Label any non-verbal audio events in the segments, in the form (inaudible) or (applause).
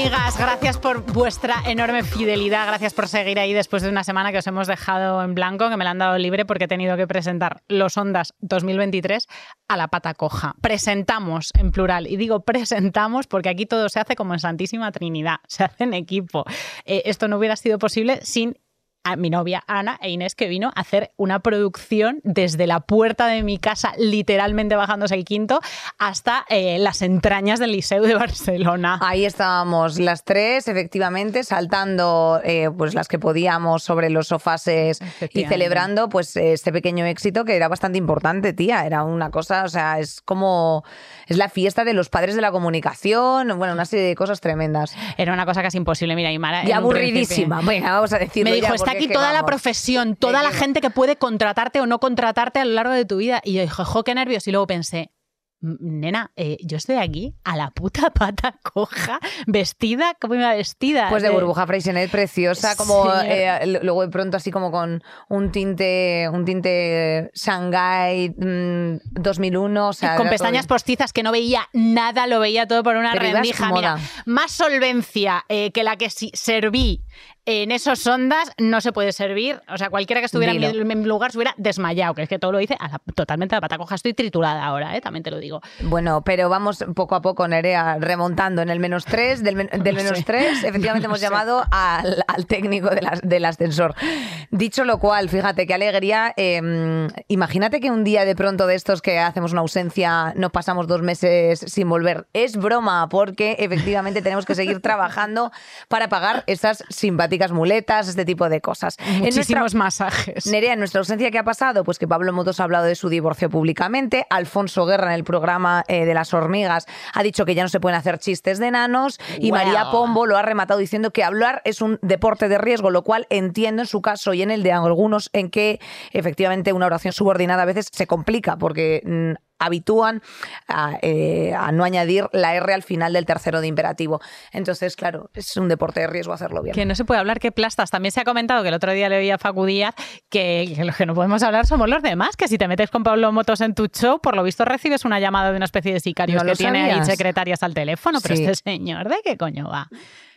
Amigas, gracias por vuestra enorme fidelidad, gracias por seguir ahí después de una semana que os hemos dejado en blanco, que me la han dado libre porque he tenido que presentar los Ondas 2023 a la pata coja. Presentamos en plural, y digo presentamos porque aquí todo se hace como en Santísima Trinidad, se hace en equipo. Eh, esto no hubiera sido posible sin a mi novia Ana e Inés que vino a hacer una producción desde la puerta de mi casa, literalmente bajándose el quinto, hasta eh, las entrañas del Liceu de Barcelona. Ahí estábamos las tres, efectivamente, saltando eh, pues las que podíamos sobre los sofases y celebrando pues este pequeño éxito que era bastante importante, tía. Era una cosa, o sea, es como es la fiesta de los padres de la comunicación, bueno, una serie de cosas tremendas. Era una cosa casi imposible, mira, Imara. Y aburridísima. Venga, vamos a decirlo Me dijo, ya, está aquí es que toda la vamos". profesión, toda la gente que puede contratarte o no contratarte a lo largo de tu vida. Y yo dije, jo, qué nervios. Y luego pensé, "M- nena, eh, yo estoy aquí a la puta (laughs) pata coja, vestida, como iba vestida. Pues de Eh, burbuja Freixenet, preciosa, como eh, luego de pronto así como con un tinte, un tinte Shanghai mm, 2001, o sea, con pestañas todo- postizas que no veía nada, lo veía todo por una Pero rendija. Mira, más solvencia eh, que la que serví en esos ondas no se puede servir. O sea, cualquiera que estuviera en Dilo. en mi lugar se hubiera desmayado, que es que todo lo hice a la- totalmente a la pata coja. Estoy triturada ahora, eh, también te lo digo. Bueno, pero vamos poco a poco, Nerea, remontando en el menos 3, del, men- del No menos sé. 3, efectivamente (laughs) hemos llamado al, al técnico de del ascensor. Dicho lo cual, fíjate qué alegría. eh, imagínate que un día de pronto de estos que hacemos una ausencia, nos pasamos dos meses sin volver. Es broma, porque efectivamente tenemos que seguir trabajando para pagar esas simpáticas muletas, este tipo de cosas. En nuestra- Muchísimos masajes. Nerea, en nuestra ausencia, ¿qué ha pasado? Pues que Pablo Motos ha hablado de su divorcio públicamente. Alfonso Guerra, en el programa eh, de las hormigas, ha dicho que ya no se pueden hacer chistes de enanos. Y Wow. María Pombo lo ha rematado diciendo que hablar es un deporte de riesgo, lo cual entiendo en su caso y en el de algunos en que efectivamente una oración subordinada a veces se complica porque. mm, habitúan a, eh, a no añadir la R al final del tercero de imperativo. Entonces, claro, es un deporte de riesgo hacerlo bien. Que no se puede hablar, que plastas. También se ha comentado que el otro día le oía a Facu Díaz que, que los que no podemos hablar somos los demás, que si te metes con Pablo Motos en tu show, por lo visto recibes una llamada de una especie de sicarios ¿No que tiene ahí secretarias al teléfono. Pero Sí. este señor, ¿de qué coño va?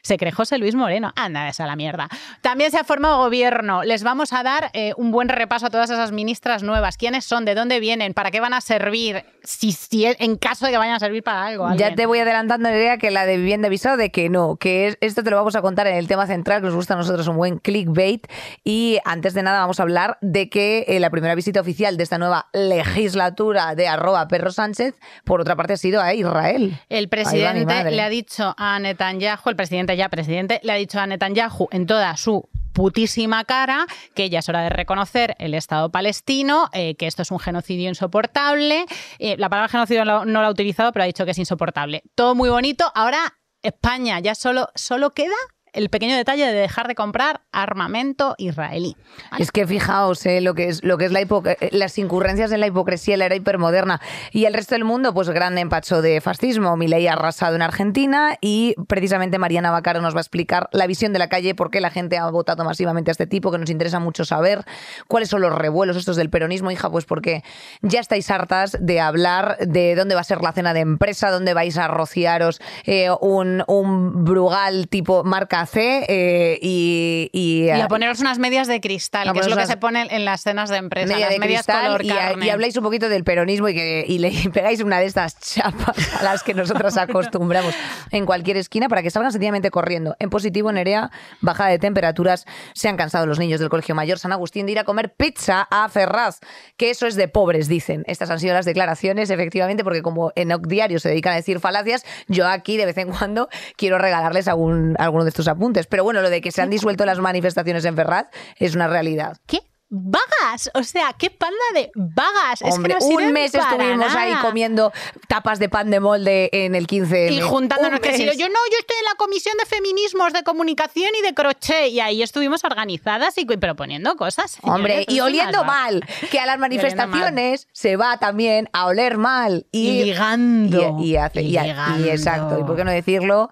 Se cree José Luis Moreno. Anda, esa la mierda. También se ha formado gobierno. Les vamos a dar eh, un buen repaso a todas esas ministras nuevas. ¿Quiénes son? ¿De dónde vienen? ¿Para qué van a servir? Si, si en caso de que vayan a servir para algo. Ya te voy adelantando la idea que la de vivienda avisado de que no, que es- esto te lo vamos a contar en el tema central que nos gusta a nosotros un buen clickbait y antes de nada vamos a hablar de que eh, la primera visita oficial de esta nueva legislatura de arroba perro Sánchez por otra parte ha sido a Israel. El va presidente le ha dicho a Netanyahu, el presidente ya presidente, le ha dicho a Netanyahu en toda su putísima cara que ya es hora de reconocer el Estado palestino, eh, que esto es un genocidio insoportable. Eh, la palabra genocidio no, no la ha utilizado, pero ha dicho que es insoportable. Todo muy bonito. Ahora España ya solo, solo queda el pequeño detalle de dejar de comprar armamento israelí. Es que fijaos eh, lo que es lo que es eh, las incurrencias en la hipocresía la era hipermoderna y el resto del mundo, pues gran empacho de fascismo. Milei ha arrasado en Argentina y precisamente Mariana Bacaro nos va a explicar la visión de la calle, por qué la gente ha votado masivamente a este tipo, que nos interesa mucho saber cuáles son los revuelos estos del peronismo, hija, pues porque ya estáis hartas de hablar de dónde va a ser la cena de empresa, dónde vais a rociaros eh, un, un brugal tipo marca Eh, y, y, Y a poneros unas medias de cristal, que es lo que se pone en las cenas de empresa. media las de medias color y, habláis un poquito del peronismo y, que, y le (laughs) pegáis una de estas chapas a las que nosotras acostumbramos en cualquier esquina para que salgan sencillamente corriendo. En positivo, Nerea, bajada de temperaturas, se han cansado los niños del Colegio Mayor San Agustín de ir a comer pizza a Ferraz, que eso es de pobres, dicen. Estas han sido las declaraciones, efectivamente, porque como en OC Diario se dedican a decir falacias, yo aquí de vez en cuando quiero regalarles algún, alguno de estos apuntes. Pero bueno, lo de que se han disuelto las manifestaciones en Ferraz es una realidad. ¿Qué? vagas. O sea, qué panda de vagas. Hombre, es que un mes estuvimos ahí comiendo tapas de pan de molde en el 15 Y juntándonos que si yo, no, yo estoy en la comisión de feminismos, de comunicación y de crochet. Y ahí estuvimos organizadas y proponiendo cosas. Hombre, y oliendo mal. Que a las (laughs) manifestaciones se va también a oler mal. Y, ligando. Y, hace, y, exacto. ¿Y por qué no decirlo?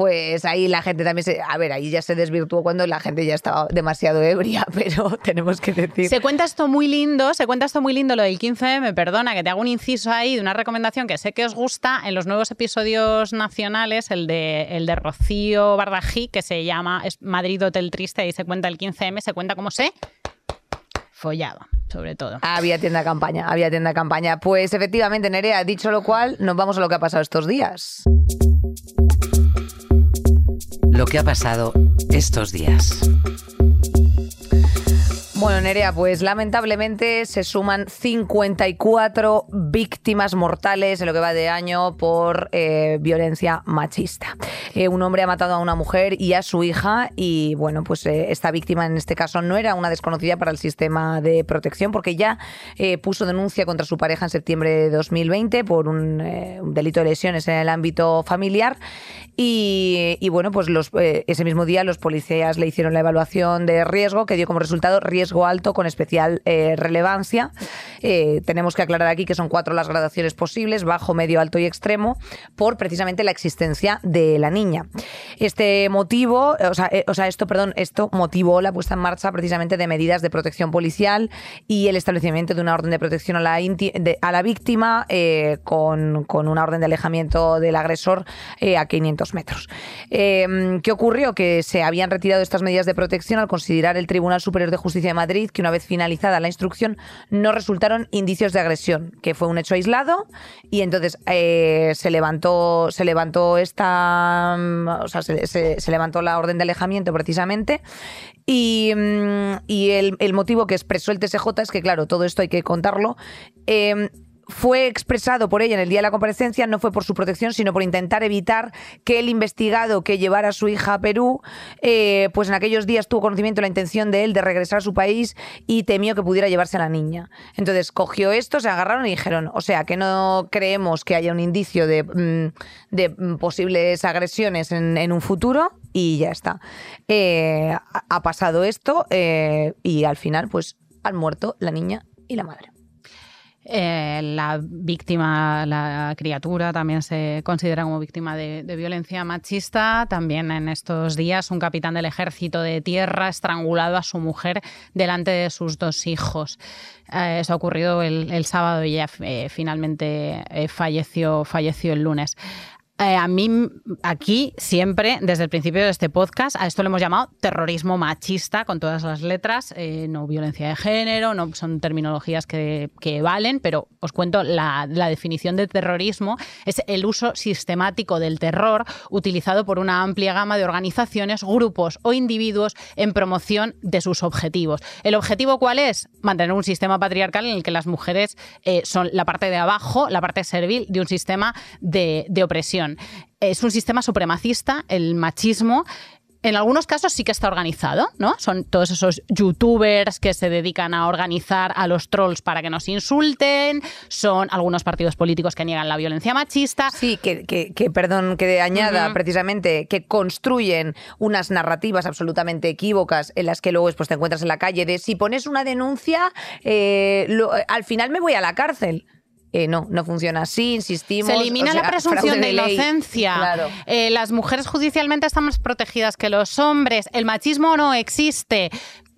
Pues ahí la gente también se... A ver, ahí ya se desvirtuó cuando la gente ya estaba demasiado ebria, (laughs) pero tenemos que decir... Se cuenta esto muy lindo, se cuenta esto muy lindo lo del 15M, perdona que te hago un inciso ahí de una recomendación que sé que os gusta en los nuevos episodios nacionales, el de, el de Rocío Bardají, que se llama Madrid Hotel Triste, y se cuenta el 15M, se cuenta cómo se follaba, sobre todo. Había tienda campaña, había tienda campaña. Pues efectivamente, Nerea, dicho lo cual, nos vamos a lo que ha pasado estos días lo que ha pasado estos días. Bueno, Nerea, pues lamentablemente se suman 54 víctimas mortales en lo que va de año por eh, violencia machista. Eh, un hombre ha matado a una mujer y a su hija y bueno, pues eh, esta víctima en este caso no era una desconocida para el sistema de protección porque ya puso denuncia contra su pareja en septiembre de 2020 por un, delito de lesiones en el ámbito familiar y, y bueno, pues los, ese mismo día los policías le hicieron la evaluación de riesgo que dio como resultado riesgo alto con especial eh, relevancia. Eh, tenemos que aclarar aquí que son cuatro las gradaciones posibles, bajo, medio, alto y extremo, por precisamente la existencia de la niña. Este motivo, o sea, eh, esto, perdón, esto motivó la puesta en marcha precisamente de medidas de protección policial y el establecimiento de una orden de protección a la, a la víctima con, con, una orden de alejamiento del agresor a 500 metros. ¿Qué ocurrió? Que se habían retirado estas medidas de protección al considerar el Tribunal Superior de Justicia de Madrid que una vez finalizada la instrucción no resultaron indicios de agresión, que fue un hecho aislado. Y entonces eh, se levantó se levantó esta o sea, se, levantó la orden de alejamiento precisamente. Y, mm, el, motivo que expresó el TSJ es que claro todo esto hay que contarlo. Eh, fue expresado por ella en el día de la comparecencia no fue por su protección, sino por intentar evitar que el investigado que llevara a su hija a Perú, eh, pues en aquellos días tuvo conocimiento de la intención de él de regresar a su país y temió que pudiera llevarse a la niña. Entonces cogió esto, se agarraron y dijeron, o sea, que no creemos que haya un indicio de, mm, posibles agresiones en, un futuro y ya está. Eh, ha pasado esto eh, y al final, pues han muerto la niña y la madre. Eh, la víctima, la criatura, también se considera como víctima de, violencia machista. También en estos días un capitán del ejército de tierra estrangulado a su mujer delante de sus dos hijos. Eh, eso ha ocurrido el, sábado y ya eh, finalmente falleció el lunes. Eh, a mí aquí siempre, desde el principio de este podcast, a esto lo hemos llamado terrorismo machista con todas las letras, eh, no violencia de género, no son terminologías que, valen, pero os cuento la, definición de terrorismo, es el uso sistemático del terror utilizado por una amplia gama de organizaciones, grupos o individuos en promoción de sus objetivos. ¿El objetivo cuál es? Mantener un sistema patriarcal en el que las mujeres eh, son la parte de abajo, la parte servil de un sistema de opresión. Es un sistema supremacista, el machismo, en algunos casos sí que está organizado, ¿no? Son todos esos youtubers que se dedican a organizar a los trolls para que nos insulten, son algunos partidos políticos que niegan la violencia machista. Sí, que, que, perdón, que añada precisamente que construyen unas narrativas absolutamente equívocas en las que luego después te encuentras en la calle de si pones una denuncia, eh, al final me voy a la cárcel. Eh, no, no funciona así, insistimos. Se elimina la presunción de, inocencia. Eh, las mujeres judicialmente están más protegidas que los hombres. El machismo no existe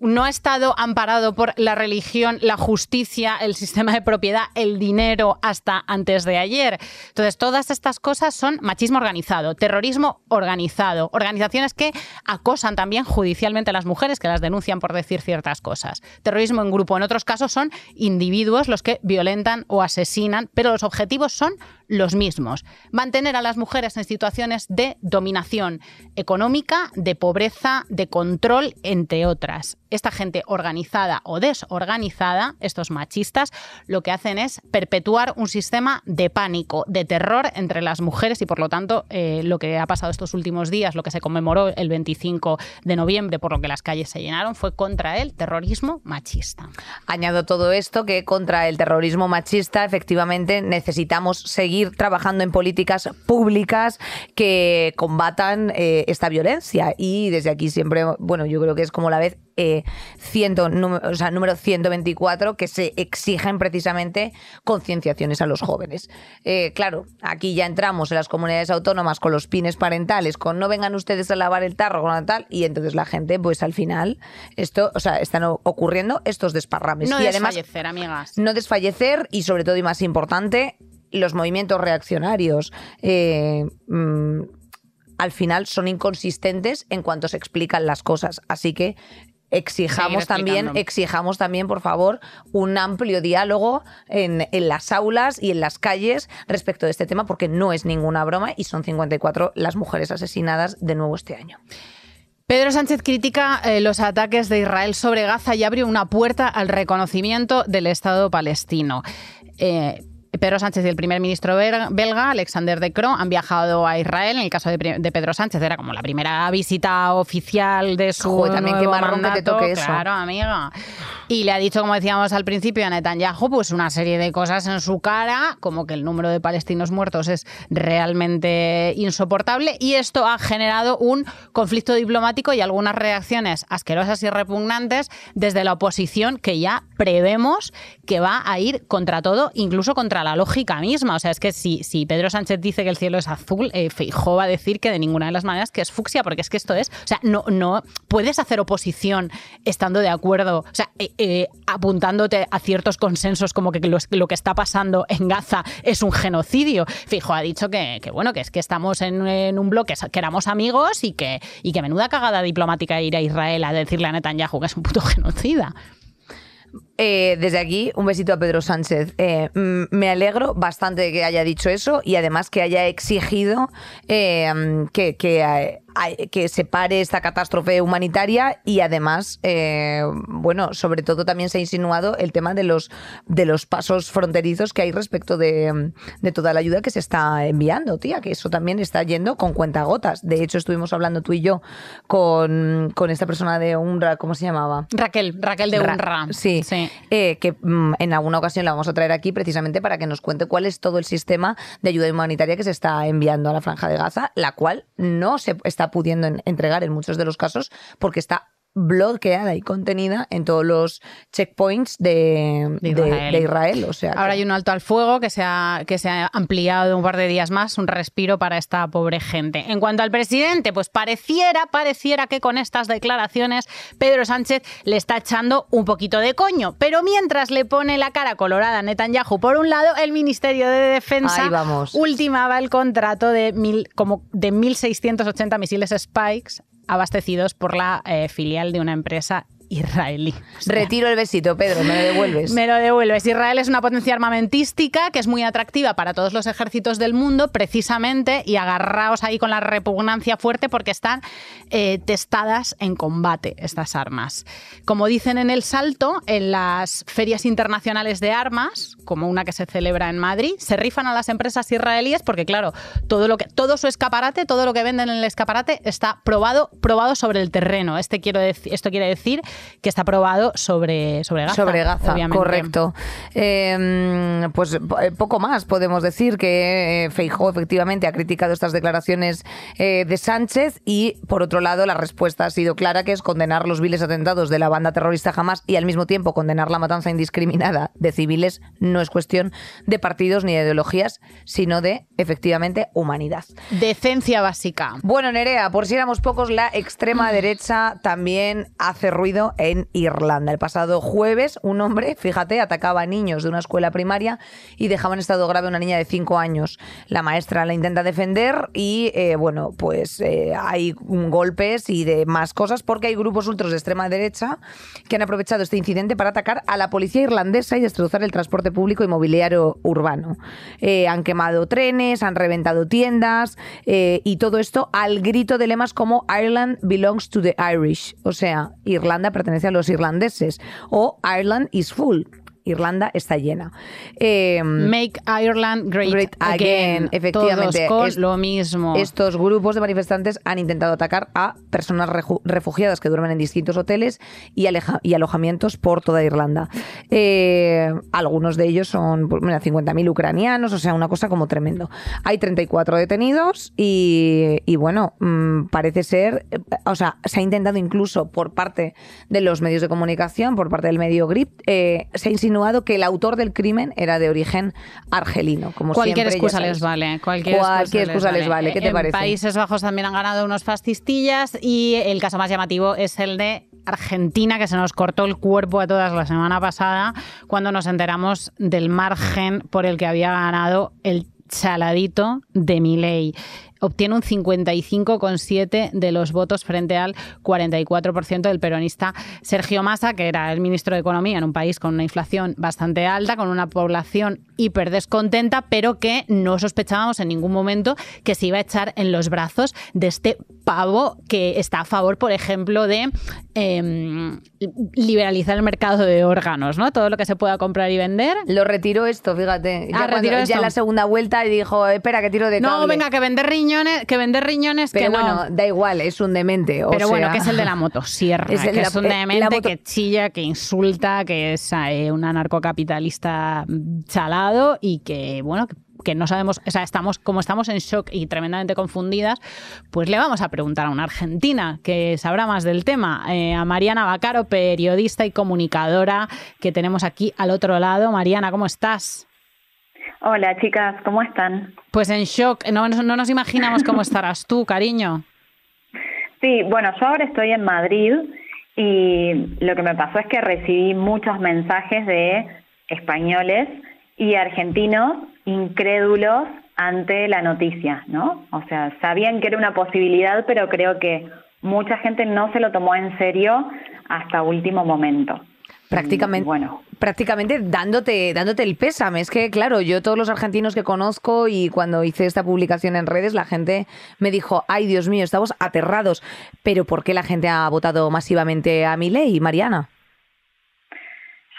no ha estado amparado por la religión, la justicia, el sistema de propiedad, el dinero hasta antes de ayer. Entonces, todas estas cosas son machismo organizado, terrorismo organizado, organizaciones que acosan también judicialmente a las mujeres, que las denuncian por decir ciertas cosas. Terrorismo en grupo, en otros casos son individuos los que violentan o asesinan, pero los objetivos son los mismos. Mantener a las mujeres en situaciones de dominación económica, de pobreza, de control, entre otras. Esta gente organizada o desorganizada, estos machistas, lo que hacen es perpetuar un sistema de pánico, de terror entre las mujeres y por lo tanto eh, lo que ha pasado estos últimos días, lo que se conmemoró el 25 de noviembre, por lo que las calles se llenaron, fue contra el terrorismo machista. Añado todo esto que contra el terrorismo machista efectivamente necesitamos seguir trabajando en políticas públicas que combatan eh, esta violencia y desde aquí siempre, bueno, yo creo que es como la vez eh, número, o sea, número 124 que se exigen precisamente concienciaciones a los jóvenes. Eh, claro, aquí ya entramos en las comunidades autónomas con los pines parentales, con no vengan ustedes a lavar el tarro, con tal, y entonces la gente, pues al final, esto, o sea, están ocurriendo estos desparrames. No y desfallecer, amigas. No desfallecer y sobre todo y más importante, los movimientos reaccionarios. Eh, mm, al final son inconsistentes en cuanto se explican las cosas. Así que exijamos también, exijamos también, por favor, un amplio diálogo en, en, las aulas y en las calles respecto de este tema, porque no es ninguna broma y son 54 las mujeres asesinadas de nuevo este año. Pedro Sánchez critica eh, los ataques de Israel sobre Gaza y abre una puerta al reconocimiento del Estado palestino. Eh, Pedro Sánchez y el primer ministro belga, Alexander De Croo, han viajado a Israel. En el caso de, Pedro Sánchez era como la primera visita oficial de su Joder, también qué marrón que te toque eso. Claro, amiga. Y le ha dicho, como decíamos al principio, a Netanyahu, pues una serie de cosas en su cara, como que el número de palestinos muertos es realmente insoportable. Y esto ha generado un conflicto diplomático y algunas reacciones asquerosas y repugnantes desde la oposición que ya prevemos que va a ir contra todo, incluso contra la lógica misma. O sea, es que si, si Pedro Sánchez dice que el cielo es azul, eh, va a decir que de ninguna de las maneras que es fucsia, porque es que esto es, o sea, no, no puedes hacer oposición estando de acuerdo, o sea, eh, eh, apuntándote a ciertos consensos como que lo, que está pasando en Gaza es un genocidio. Fijo ha dicho que, bueno, que es que estamos en, un bloque, que éramos amigos y que, y que menuda cagada diplomática ir a Israel a decirle a Netanyahu que es un puto genocida. Eh, desde aquí, un besito a Pedro Sánchez. Eh, me alegro bastante de que haya dicho eso y además que haya exigido eh, que, que se pare esta catástrofe humanitaria y además, eh, bueno, sobre todo también se ha insinuado el tema de los, de los pasos fronterizos que hay respecto de, toda la ayuda que se está enviando, tía, que eso también está yendo con cuentagotas. De hecho, estuvimos hablando tú y yo con, esta persona de UNRWA, ¿cómo se llamaba? Raquel, Raquel de UNRWA. sí, sí. Eh, que mm, en alguna ocasión la vamos a traer aquí precisamente para que nos cuente cuál es todo el sistema de ayuda humanitaria que se está enviando a la Franja de Gaza, la cual no se está pudiendo entregar en muchos de los casos porque está bloqueada y contenida en todos los checkpoints de, Israel. O sea, Ahora hay un alto al fuego que se, ha, que se ha ampliado un par de días más, un respiro para esta pobre gente. En cuanto al presidente, pues pareciera, pareciera que con estas declaraciones Pedro Sánchez le está echando un poquito de coño. Pero mientras le pone la cara colorada a Netanyahu por un lado, el Ministerio de Defensa ultimaba el contrato de, mil, como de 1.680 misiles Spikes abastecidos por la eh, filial de una empresa israelí. Retiro el besito, Pedro, me lo devuelves. (laughs) Me lo devuelves. Israel es una potencia armamentística que es muy atractiva para todos los ejércitos del mundo, precisamente, y agarraos ahí con la repugnancia fuerte porque están eh, testadas en combate estas armas. Como dicen en el salto, en las ferias internacionales de armas, como una que se celebra en Madrid, se rifan a las empresas israelíes porque, claro, todo, lo que, todo su escaparate, todo lo que venden en el escaparate está probado, probado sobre el terreno. Este quiero esto quiere decir que está aprobado sobre, sobre Gaza. Sobre Gaza, correcto. Em, pues eh, poco más podemos decir que eh, Feijó efectivamente ha criticado estas declaraciones eh, de Sánchez y por otro lado la respuesta ha sido clara que es condenar los viles atentados de la banda terrorista Hamas y al mismo tiempo condenar la matanza indiscriminada de civiles no es cuestión de partidos ni de ideologías, sino de efectivamente humanidad. Decencia básica. Bueno, Nerea, por si éramos pocos, la extrema derecha también hace ruido en Irlanda. El pasado jueves, un hombre, fíjate, atacaba a niños de una escuela primaria y dejaba en estado grave a una niña de 5 años. La maestra la intenta defender y, eh, bueno, pues eh, hay golpes y demás cosas porque hay grupos ultros de extrema derecha que han aprovechado este incidente para atacar a la policía irlandesa y destrozar el transporte público y mobiliario urbano. Eh, han quemado trenes, han reventado tiendas y todo esto al grito de lemas como Ireland belongs to the Irish, o sea, Irlanda pertenece a los irlandeses, o Ireland is full, Irlanda está llena. Em, Make Ireland Great, again. Efectivamente. es, lo mismo. Estos grupos de manifestantes han intentado atacar a personas refugiadas que duermen en distintos hoteles y, y alojamientos por toda Irlanda. Eh, algunos de ellos son 50.000 pues, ucranianos, o sea, una cosa como tremendo. Hay 34 detenidos y, bueno, mm, parece ser, eh, o sea, se ha intentado incluso por parte de los medios de comunicación, por parte del medio GRIP, eh, se ha insinuado que el autor del crimen era de origen argelino. Como cualquier excusa les vale. Cualquier, excusa, les vale. ¿Qué te en Países Bajos también han ganado unos fascistillas y el caso más llamativo es el de Argentina, que se nos cortó el cuerpo a todas la semana pasada cuando nos enteramos del margen por el que había ganado el chaladito de Milei obtiene un 55,7 de los votos frente al 44% del peronista Sergio Massa, que era el ministro de Economía en un país con una inflación bastante alta, con una población hiper descontenta, pero que no sospechábamos en ningún momento que se iba a echar en los brazos de este pavo que está a favor, por ejemplo, de em, liberalizar el mercado de órganos, ¿no? Todo lo que se pueda comprar y vender. Lo retiró esto, fíjate. Ah, retiró ya la segunda vuelta y dijo, espera, que tiro de cable. No, venga, que vender riñones que vender riñones Pero que bueno, da igual, es un demente. Pero bueno, que es el de la motosierra, es que es un demente que chilla, que insulta, que es eh, un anarcocapitalista chalado y que, bueno, que no sabemos, o sea, estamos, como estamos en shock y tremendamente confundidas, pues le vamos a preguntar a una argentina que sabrá más del tema, eh, a Mariana Bacaro, periodista y comunicadora que tenemos aquí al otro lado. Mariana, ¿cómo estás? Hola chicas, ¿cómo están? Pues en shock, no, no nos imaginamos cómo estarás tú, cariño. Sí, bueno, yo ahora estoy en Madrid y lo que me pasó es que recibí muchos mensajes de españoles y argentinos incrédulos ante la noticia, ¿no? O sea, sabían que era una posibilidad, pero creo que mucha gente no se lo tomó en serio hasta último momento. Prácticamente, bueno. prácticamente dándote, dándote el pésame. Es que, claro, yo todos los argentinos que conozco y cuando hice esta publicación en redes, la gente me dijo, ay Dios mío, estamos aterrados. Pero ¿por qué la gente ha votado masivamente a mi ley, Mariana?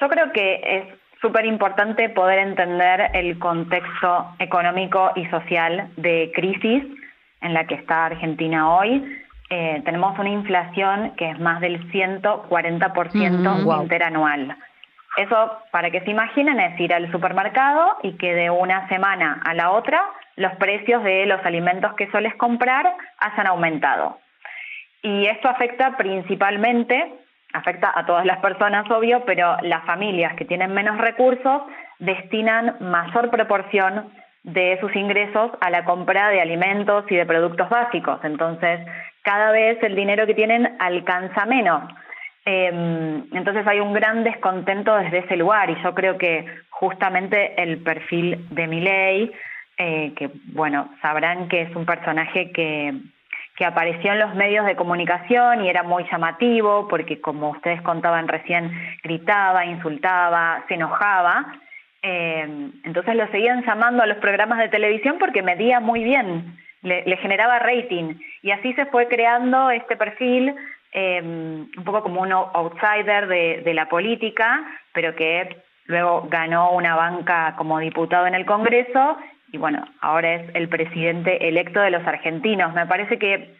Yo creo que es súper importante poder entender el contexto económico y social de crisis en la que está Argentina hoy eh, tenemos una inflación que es más del 140% interanual. Eso, para que se imaginen, es ir al supermercado y que de una semana a la otra los precios de los alimentos que sueles comprar hayan aumentado. Y esto afecta principalmente, afecta a todas las personas, obvio, pero las familias que tienen menos recursos destinan mayor proporción de sus ingresos a la compra de alimentos y de productos básicos. Entonces, cada vez el dinero que tienen alcanza menos. Em, entonces hay un gran descontento desde ese lugar y yo creo que justamente el perfil de Miley, eh, que bueno, sabrán que es un personaje que, que apareció en los medios de comunicación y era muy llamativo porque como ustedes contaban recién, gritaba, insultaba, se enojaba. Em, entonces lo seguían llamando a los programas de televisión porque medía muy bien le, generaba rating. Y así se fue creando este perfil em, un poco como un outsider de, la política, pero que luego ganó una banca como diputado en el Congreso y bueno, ahora es el presidente electo de los argentinos. Me parece que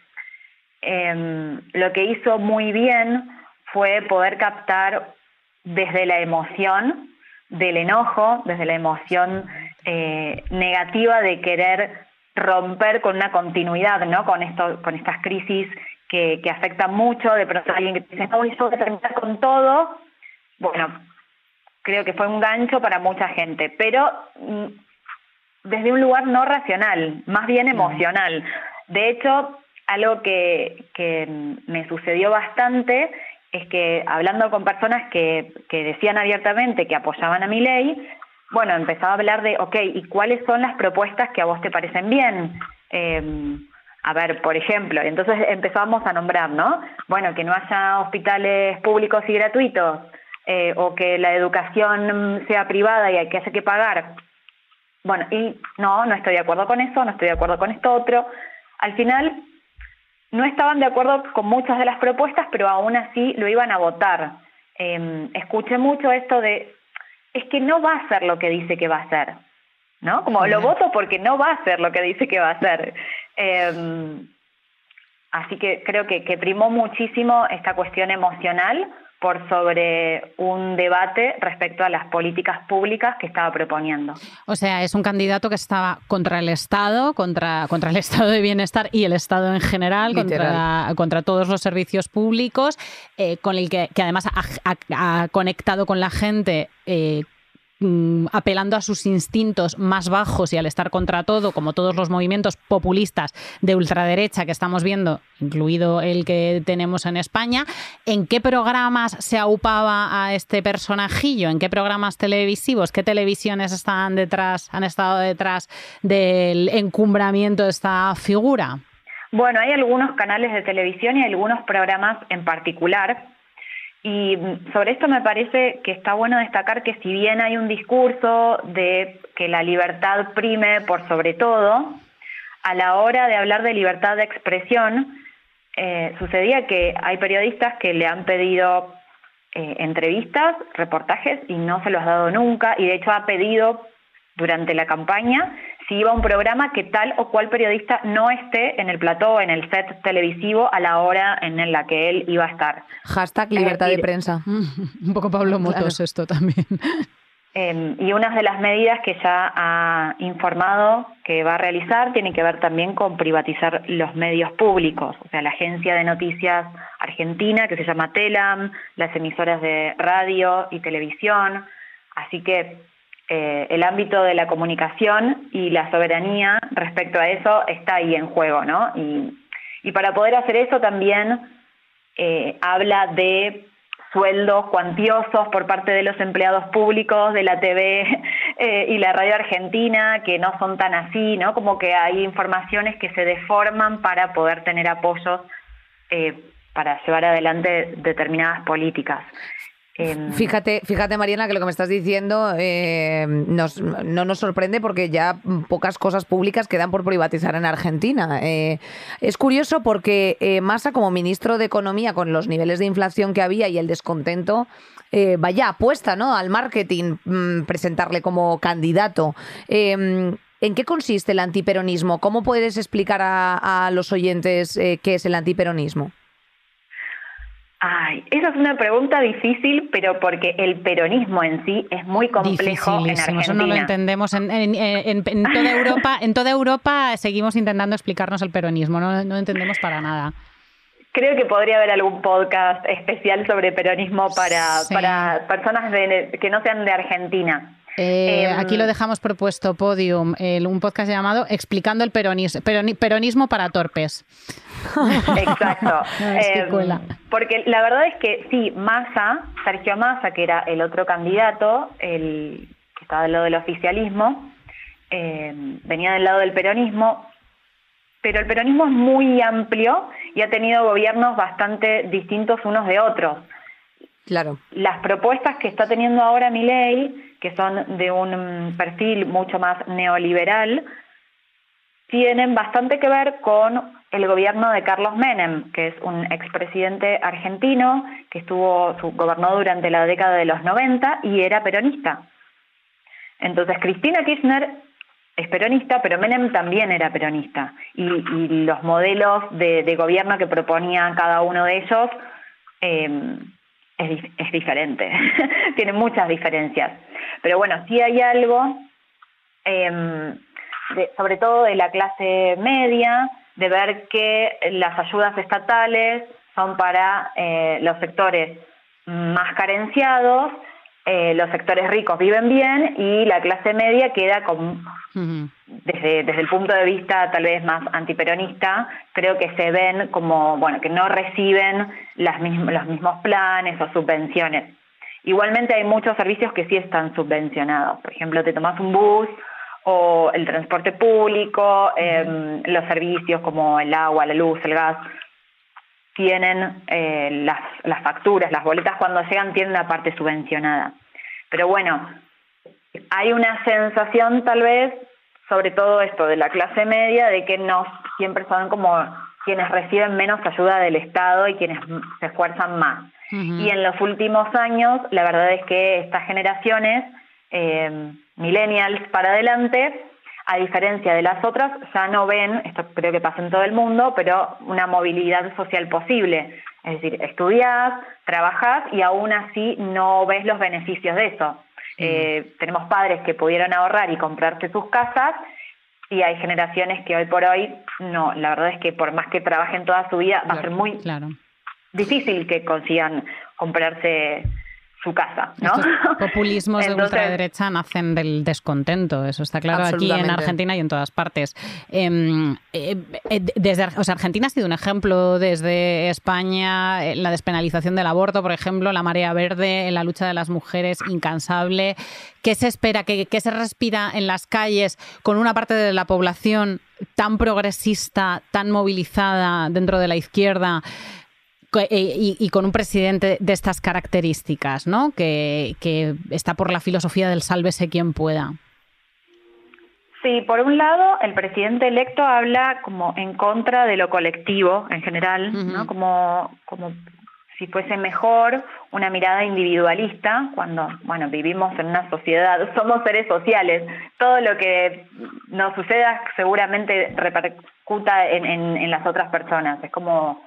em, lo que hizo muy bien fue poder captar desde la emoción del enojo, desde la emoción eh, negativa de querer romper con una continuidad, ¿no? Con esto, con estas crisis que, que afectan mucho, de pronto alguien que dice, no, yo voy a terminar con todo, bueno, creo que fue un gancho para mucha gente, pero mm, desde un lugar no racional, más bien emocional. De hecho, algo que, que me sucedió bastante es que hablando con personas que, que decían abiertamente que apoyaban a mi ley, bueno, empezaba a hablar de, ok, ¿y cuáles son las propuestas que a vos te parecen bien? Eh, a ver, por ejemplo, entonces empezamos a nombrar, ¿no? Bueno, que no haya hospitales públicos y gratuitos, eh, o que la educación sea privada y hay que hacer que pagar. Bueno, y no, no estoy de acuerdo con eso, no estoy de acuerdo con esto otro. Al final, no estaban de acuerdo con muchas de las propuestas, pero aún así lo iban a votar. Eh, escuché mucho esto de, es que no va a hacer lo que dice que va a hacer. ¿no? Como lo voto porque no va a hacer lo que dice que va a hacer. Eh, así que creo que, que primó muchísimo esta cuestión emocional por sobre un debate respecto a las políticas públicas que estaba proponiendo. O sea, es un candidato que estaba contra el Estado, contra, contra el (laughs) Estado de Bienestar y el Estado en general, contra, contra, todos los servicios públicos, eh, con el que, que además ha, ha, ha, conectado con la gente eh, Mm, apelando a sus instintos más bajos y al estar contra todo, como todos los movimientos populistas de ultraderecha que estamos viendo, incluido el que tenemos en España, ¿en qué programas se aupaba a este personajillo? ¿En qué programas televisivos? ¿Qué televisiones están detrás, han estado detrás del encumbramiento de esta figura? Bueno, hay algunos canales de televisión y algunos programas en particular y sobre esto me parece que está bueno destacar que si bien hay un discurso de que la libertad prime por sobre todo, a la hora de hablar de libertad de expresión, eh, sucedía que hay periodistas que le han pedido eh, entrevistas, reportajes y no se los ha dado nunca y de hecho ha pedido durante la campaña si iba a un programa que tal o cual periodista no esté en el plató, en el set televisivo a la hora en la que él iba a estar. Hashtag libertad de prensa. (laughs) Un poco Pablo Motos claro. esto también. Eh, y una de las medidas que ya ha informado que va a realizar tiene que ver también con privatizar los medios públicos, o sea, la agencia de noticias argentina que se llama TELAM, las emisoras de radio y televisión. Así que eh, el ámbito de la comunicación y la soberanía respecto a eso está ahí en juego, ¿no? Y, y para poder hacer eso también eh, habla de sueldos cuantiosos por parte de los empleados públicos de la TV (laughs) eh, y la radio argentina, que no son tan así, ¿no? Como que hay informaciones que se deforman para poder tener apoyos eh, para llevar adelante determinadas políticas. (laughs) Fíjate, fíjate, Mariana, que lo que me estás diciendo eh, no nos sorprende porque ya pocas cosas públicas quedan por privatizar en Argentina. Eh, es curioso porque eh, Massa, como ministro de Economía, con los niveles de inflación que había y el descontento, vaya apuesta ¿no? al marketing, mmm, presentarle como candidato. Em, ¿En qué consiste el antiperonismo? ¿Cómo puedes explicar a, a los oyentes qué es el antiperonismo? Ay, esa es una pregunta difícil, pero porque el peronismo en sí es muy complejo en Argentina. Eso no lo entendemos. En, en, en, en, toda (laughs) Europa, en toda Europa seguimos intentando explicarnos el peronismo, no, no entendemos para nada. Creo que podría haber algún podcast especial sobre peronismo para, sí. para personas de, que no sean de Argentina. Eh, eh, aquí lo dejamos propuesto, Podium, el, un podcast llamado Explicando el peronismo, peronismo para torpes. (laughs) Exacto. eh, porque la verdad es que sí, Massa, Sergio Massa, que era el otro candidato, el que estaba del lado del oficialismo, eh, venía del lado del peronismo, pero el peronismo es muy amplio y ha tenido gobiernos bastante distintos unos de otros. Claro. Las propuestas que está teniendo ahora mi ley, que son de un perfil mucho más neoliberal, tienen bastante que ver con el gobierno de Carlos Menem, que es un expresidente argentino que estuvo su, gobernó durante la década de los 90 y era peronista. Entonces Cristina Kirchner es peronista, pero Menem también era peronista. Y, los modelos de, gobierno que proponía cada uno de ellos eh, es, diferente, (laughs) tiene muchas diferencias. Pero bueno, sí hay algo, eh, de, sobre todo de la clase media, de ver que las ayudas estatales son para eh, los sectores más carenciados, eh, los sectores ricos viven bien y la clase media queda con, uh -huh. desde, desde el punto de vista tal vez más antiperonista, creo que se ven como, bueno, que no reciben las los mismos planes o subvenciones. Igualmente hay muchos servicios que sí están subvencionados. Por ejemplo, te tomas un bus o el transporte público, em, los servicios como el agua, la luz, el gas, tienen eh, las, las facturas, las boletas cuando llegan tienen la parte subvencionada. Pero bueno, hay una sensación tal vez, sobre todo esto de la clase media, de que no siempre son como quienes reciben menos ayuda del Estado y quienes se esfuerzan más. Y en los últimos años, la verdad es que estas generaciones, eh, millennials para adelante, a diferencia de las otras, ya no ven, esto creo que pasa en todo el mundo, pero una movilidad social posible. Es decir, estudias, trabajas y aún así no ves los beneficios de eso. Eh, tenemos padres que pudieron ahorrar y comprarse sus casas y hay generaciones que hoy por hoy no. La verdad es que por más que trabajen toda su vida, va a ser muy difícil que consigan comprarse su casa, ¿no? (laughs) populismos de ultraderecha nacen del descontento, eso está claro aquí en Argentina y en todas partes. Em, eh, eh, desde, o sea, Argentina ha sido un ejemplo desde España, la despenalización del aborto, por ejemplo, la marea verde, la lucha de las mujeres incansable. ¿Qué se espera? ¿Qué, qué se respira en las calles con una parte de la población tan progresista, tan movilizada dentro de la izquierda? Eh, y, con un presidente de estas características, ¿no? Que, está por la filosofía del sálvese quien pueda. Sí, por un lado, el presidente electo habla como en contra de lo colectivo en general, ¿no? Como, como si fuese mejor una mirada individualista, cuando, bueno, vivimos en una sociedad, (laughs) somos seres sociales, todo lo que nos suceda seguramente repercuta en, en las otras personas, es como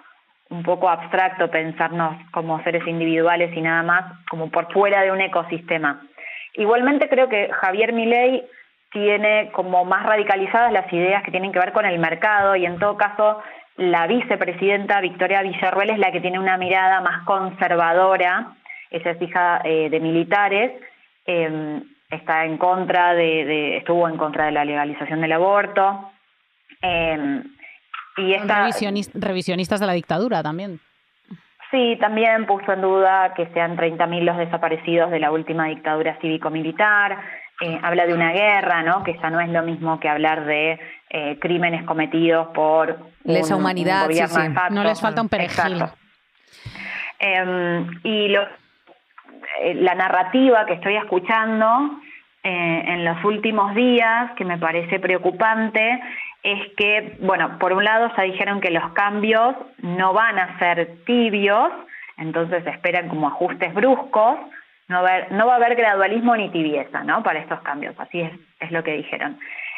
un poco abstracto pensarnos como seres individuales y nada más, como por fuera de un ecosistema. Igualmente creo que Javier Milei tiene como más radicalizadas las ideas que tienen que ver con el mercado y en todo caso la vicepresidenta Victoria Villarruel es la que tiene una mirada más conservadora, ella es hija eh, de militares, em, está en contra de, estuvo en contra de la legalización del aborto. Eh, y revisionistas de la dictadura también. Sí, también puso en duda que sean 30.000 los desaparecidos de la última dictadura cívico-militar. Eh, habla de una guerra, ¿no? Que ya no es lo mismo que hablar de eh, crímenes cometidos por lesa humanidad. sí, sí. no les falta un perejil. Em, y lo, eh, la narrativa que estoy escuchando en los últimos días, que me parece preocupante, es que, bueno, por un lado ya dijeron que los cambios no van a ser tibios, entonces esperan como ajustes bruscos, no va a haber, no va a haber gradualismo ni tibieza, ¿no? Para estos cambios, así es, es lo que dijeron.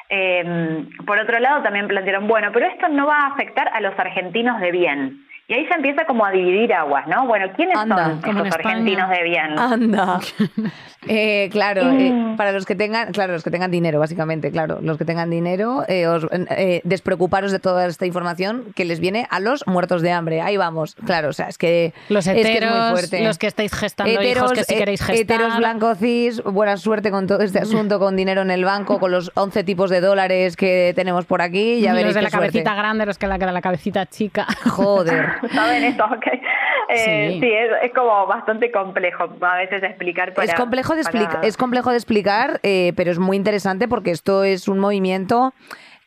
Eh, por otro lado, también plantearon, bueno, pero esto no va a afectar a los argentinos de bien. Y ahí se empieza como a dividir aguas, ¿no? Bueno, ¿quiénes son los argentinos de bien? Anda. (laughs) Eh, claro, eh, mm. para los que tengan, claro, los que tengan dinero, básicamente, claro, los que tengan dinero, eh, despreocuparos de toda esta información que les viene a los muertos de hambre. Ahí vamos, claro, o sea, es que los heteros, los que estáis gestando hijos que si queréis gestar, heteros blancos cis, buena suerte con todo este asunto, con dinero en el banco, con los 11 tipos de dólares que tenemos por aquí, ya veréis Los de la cabecita grande, los que la, la cabecita chica. Joder. (laughs) ¿Saben esto? sí, es, como bastante complejo a veces explicar. es complejo de, es complejo de explicar, eh, pero es muy interesante porque esto es un movimiento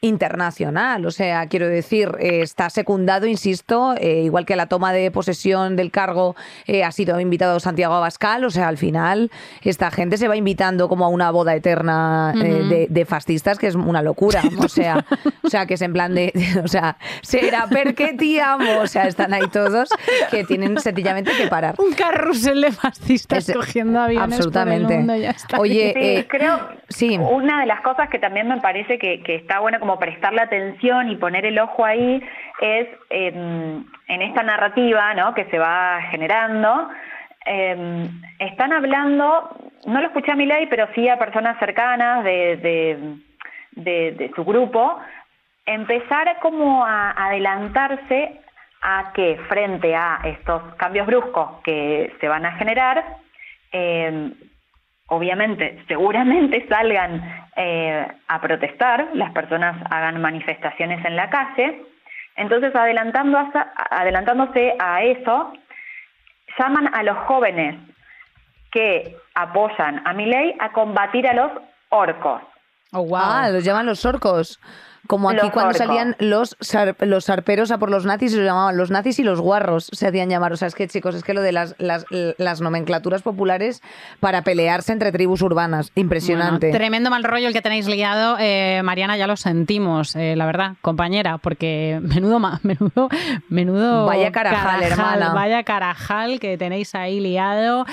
internacional. O sea, quiero decir, eh, está secundado, insisto, eh, igual que la toma de posesión del cargo eh, ha sido invitado Santiago Abascal. O sea, al final esta gente se va invitando como a una boda eterna de, fascistas, que es una locura. O sea, o sea, que es en plan de, (laughs) o sea, será porque te amo. O sea, están ahí todos que tienen sencillamente que parar. Un carrusel de fascistas cogiendo aviones absolutamente. Por el mundo, Oye, creo sí. una de las cosas que también me parece que, que está buena como prestarle atención y poner el ojo ahí es en esta narrativa ¿no? que se va generando. Em, están hablando, no lo escuché a Milay, pero sí a personas cercanas de, de, su grupo, empezar como a adelantarse a que frente a estos cambios bruscos que se van a generar, em, obviamente, seguramente (laughs) salgan eh, a protestar, las personas hagan manifestaciones en la calle. Entonces, adelantando adelantándose a eso, llaman a los jóvenes que apoyan a mi ley a combatir a los orcos. Oh, wow. Ah, los llaman los orcos. Como aquí cuando salían los, los sarperos a por los nazis, se los llamaban los nazis y los guarros, se hacían llamar. O sea, es que chicos, es que lo de las, las, nomenclaturas populares para pelearse entre tribus urbanas, impresionante. tremendo mal rollo el que tenéis liado, eh, Mariana, ya lo sentimos, eh, la verdad, compañera, porque menudo, (laughs) menudo, menudo... Vaya carajal, hermana. Vaya carajal que tenéis ahí liado.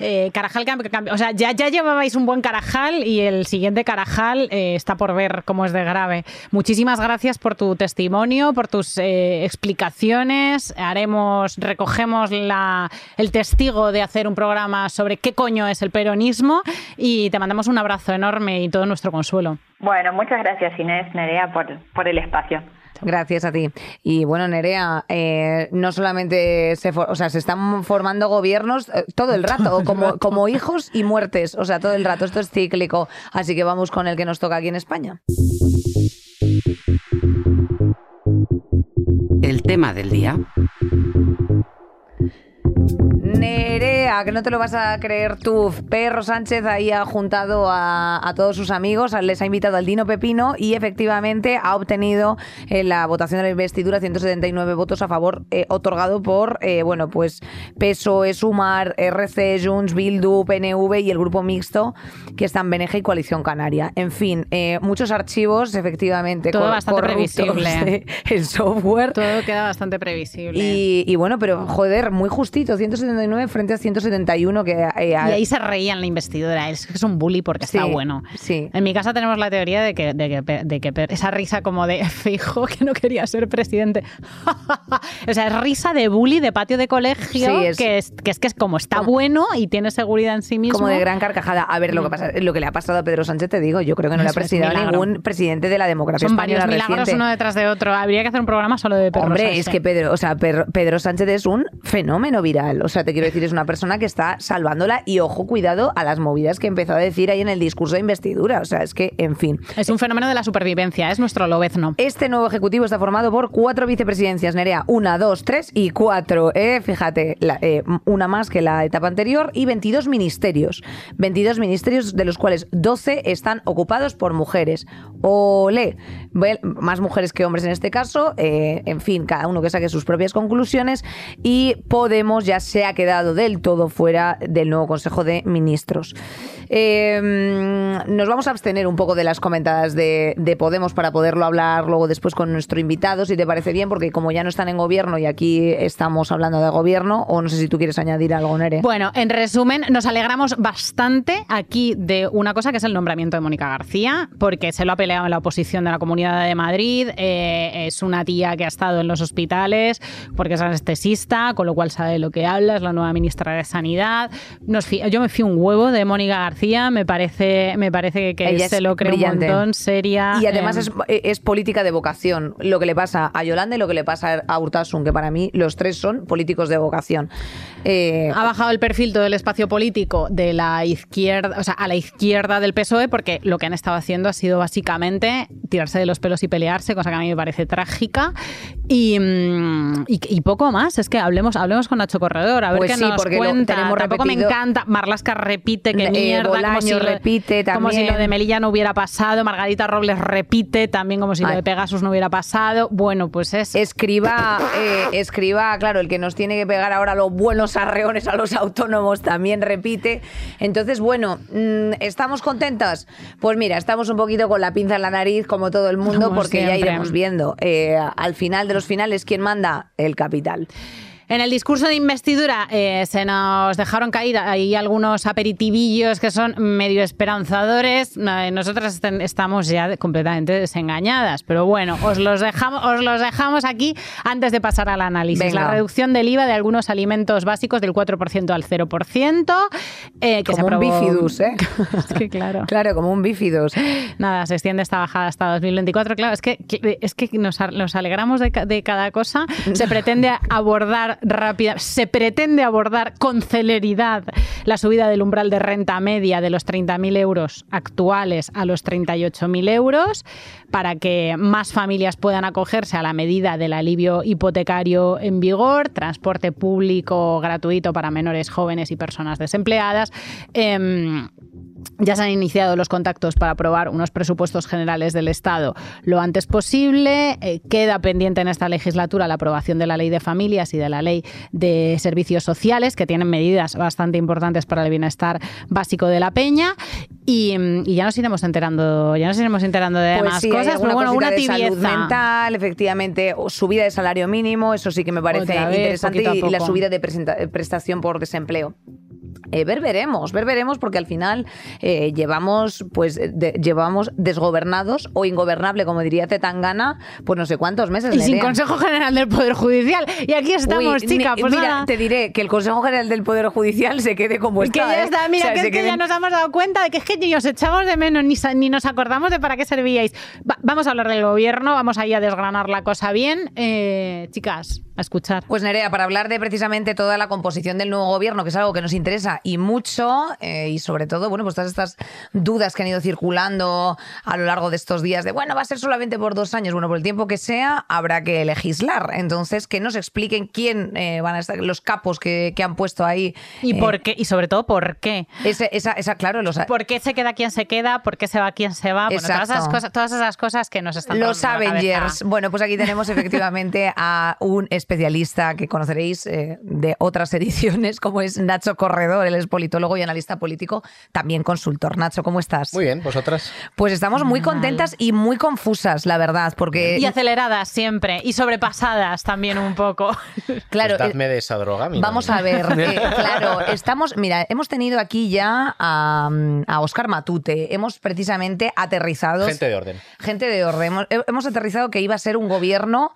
Eh, carajal, o sea, ya, ya llevabais un buen carajal y el siguiente carajal está por ver cómo es de grave. Muchísimas gracias por tu testimonio, por tus eh, explicaciones. Haremos, recogemos la, el testigo de hacer un programa sobre qué coño es el peronismo y te mandamos un abrazo enorme y todo nuestro consuelo. Bueno, muchas gracias Inés Nerea por, por el espacio. Gracias a ti. Y bueno, Nerea, eh, no solamente se, o sea, se están formando gobiernos eh, todo el rato, como, como hijos y muertes, o sea, todo el rato. Esto es cíclico. Así que vamos con el que nos toca aquí en España. El tema del día. Que no te lo vas a creer tú. Perro Sánchez ahí ha juntado a, todos sus amigos, les ha invitado al Dino Pepino y efectivamente ha obtenido en la votación de la investidura 179 votos a favor, eh, otorgado por, eh, bueno, pues PSOE, Sumar, RC, Junts, Bildu, PNV y el grupo mixto que están Beneja y Coalición Canaria. En fin, eh, muchos archivos, efectivamente. Todo bastante previsible. (laughs) El software. Todo queda bastante previsible. Y, y bueno, pero joder, muy justito, 179 frente a 171 que... Eh, y ahí se reían la investidura. Es que es un bully porque está bueno. Sí. En mi casa tenemos la teoría de que, de que, esa risa como de (laughs) fijo que no quería ser presidente. (laughs) o sea, es risa de bully de patio de colegio que, es, que es que es como está bueno y tiene seguridad en sí mismo. Como de gran carcajada. A ver, lo que, mm. pasa, lo que le ha pasado a Pedro Sánchez, te digo, yo creo que no le ha presidido ningún presidente de la democracia Son española varios milagros uno detrás de otro. Habría que hacer un programa solo de Pedro Hombre, es que Pedro, o sea, Pedro Sánchez es un fenómeno viral. O sea, te quiero decir, es una persona que está salvándola y ojo, cuidado a las movidas que empezó a decir ahí en el discurso de investidura. O sea, es que, en fin. Es un fenómeno de la supervivencia, es nuestro lobezno. Este nuevo ejecutivo está formado por cuatro vicepresidencias, Nerea. Una, dos, tres y cuatro. ¿eh? Fíjate, eh, una más que la etapa anterior y 22 ministerios. 22 ministerios de los cuales 12 están ocupados por mujeres. Ole, más mujeres que hombres en este caso. Eh, en fin, cada uno que saque sus propias conclusiones. Y Podemos ya se ha quedado del todo fuera del nuevo Consejo de Ministros. Em, nos vamos a abstener un poco de las comentadas de, Podemos para poderlo hablar luego después con nuestro invitado, si te parece bien, porque como ya no están en gobierno y aquí estamos hablando de gobierno, o no sé si tú quieres añadir algo, Nere. Bueno, en resumen, nos alegramos bastante aquí de una cosa que es el nombramiento de Mónica García, porque se lo ha peleado en la oposición de la Comunidad de Madrid, eh, es una tía que ha estado en los hospitales porque es anestesista, con lo cual sabe lo que habla, es la nueva ministra de Sanidad. yo me fui un huevo de Mónica García, me parece, me parece que se lo cree un montón, seria. Y además em, es, política de vocación. Lo que le pasa a Yolanda y lo que le pasa a Urtasun, que para mí los tres son políticos de vocación. Eh, ha bajado el perfil todo el espacio político de la izquierda, o sea, a la izquierda del PSOE, porque lo que han estado haciendo ha sido básicamente tirarse de los pelos y pelearse, cosa que a mí me parece trágica. Y, mm, poco más. Es que hablemos, hablemos con Nacho Corredor, a ver pues qué nos cuenta. Tampoco me encanta. Marlasca repite que eh, mierda. Como si repite también. Como si lo de Melilla no hubiera pasado. Margarita Robles repite también como si lo de Pegasus no hubiera pasado. Bueno, pues es. Escriba, eh, escriba, claro, el que nos tiene que pegar ahora los buenos arreones a los autónomos también repite. Entonces, bueno, mm, ¿estamos contentas? Pues mira, estamos un poquito con la pinza en la nariz, como todo el mundo, porque ya iremos viendo. Eh, al final de los finales, ¿quién manda? El capital. En el discurso de investidura eh, se nos dejaron caer ahí algunos aperitivillos que son medio esperanzadores. Nosotras estamos ya completamente desengañadas, pero bueno, os los dejamos, os los dejamos aquí antes de pasar al análisis. La reducción del IVA de algunos alimentos básicos del 4% al 0%. Eh, que como un bifidus, ¿eh? (laughs) es claro. claro, como un bifidus. Nada, se extiende esta bajada hasta 2024. Claro, es que, es que nos, alegramos de, de cada cosa. Se pretende abordar se pretende abordar con celeridad la subida del umbral de renta media de los 30.000 euros actuales a los 38.000 euros para que más familias puedan acogerse a la medida del alivio hipotecario en vigor, transporte público gratuito para menores jóvenes y personas desempleadas. Em, ya se han iniciado los contactos para aprobar unos presupuestos generales del Estado lo antes posible. Eh, queda pendiente en esta legislatura la aprobación de la ley de familias y de la ley de servicios sociales, que tienen medidas bastante importantes para el bienestar básico de la peña. Y, ya nos iremos enterando, ya nos iremos enterando de Pues más sí, cosas, pero bueno, una de salud tibieza. mental, efectivamente, o subida de salario mínimo, eso sí que me parece vez, interesante, y, y la subida de prestación por desempleo. Eh, ver veremos, ver veremos, porque al final eh, llevamos, pues, de- llevamos desgobernados o ingobernable, como diría Tetangana, pues no sé cuántos meses. Y sin. Consejo General del Poder Judicial. Y aquí estamos, Uy, chica. ni- Pues mira, nada. te diré que el Consejo General del Poder Judicial se quede como que está. ya ¿eh? está, mira, O sea, que, es que ya nos hemos dado cuenta de que es que ni os echamos de menos, ni, ni nos acordamos de para qué servíais. Va- vamos a hablar del gobierno, vamos ahí a desgranar la cosa bien. Eh, chicas, a escuchar. Pues Nerea, para hablar de precisamente toda la composición del nuevo gobierno, que es algo que nos interesa y mucho, eh, y sobre todo, bueno, pues todas estas dudas que han ido circulando a lo largo de estos días de, bueno, va a ser solamente por dos años, bueno, por el tiempo que sea, habrá que legislar. Entonces, que nos expliquen quién eh, van a estar, los capos que, que han puesto ahí. ¿Y eh, por qué? Y sobre todo, ¿por qué? ese- esa, esa, claro, los, ¿Por qué se queda quien se queda? ¿Por qué se va quien se va? Bueno, todas esas, cosas, todas esas cosas que nos están Los la. Avengers. Bueno, pues aquí tenemos (laughs) efectivamente a un especialista que conoceréis eh, de otras (laughs) ediciones, como es Nacho Corredor, él es politólogo y analista político, también consultor. Nacho, ¿cómo estás? Muy bien, vosotras. Pues estamos muy contentas y muy confusas, la verdad, porque Y aceleradas siempre. Y sobrepasadas también un poco. (laughs) claro, Pues eh, dadme de esa droga. mí Vamos a ver, eh, (laughs) claro, estamos, mira, hemos tenido aquí ya a, a Oscar Matute, hemos precisamente aterrizado. Gente de orden. Gente de orden. Hemos, hemos aterrizado que iba a ser un gobierno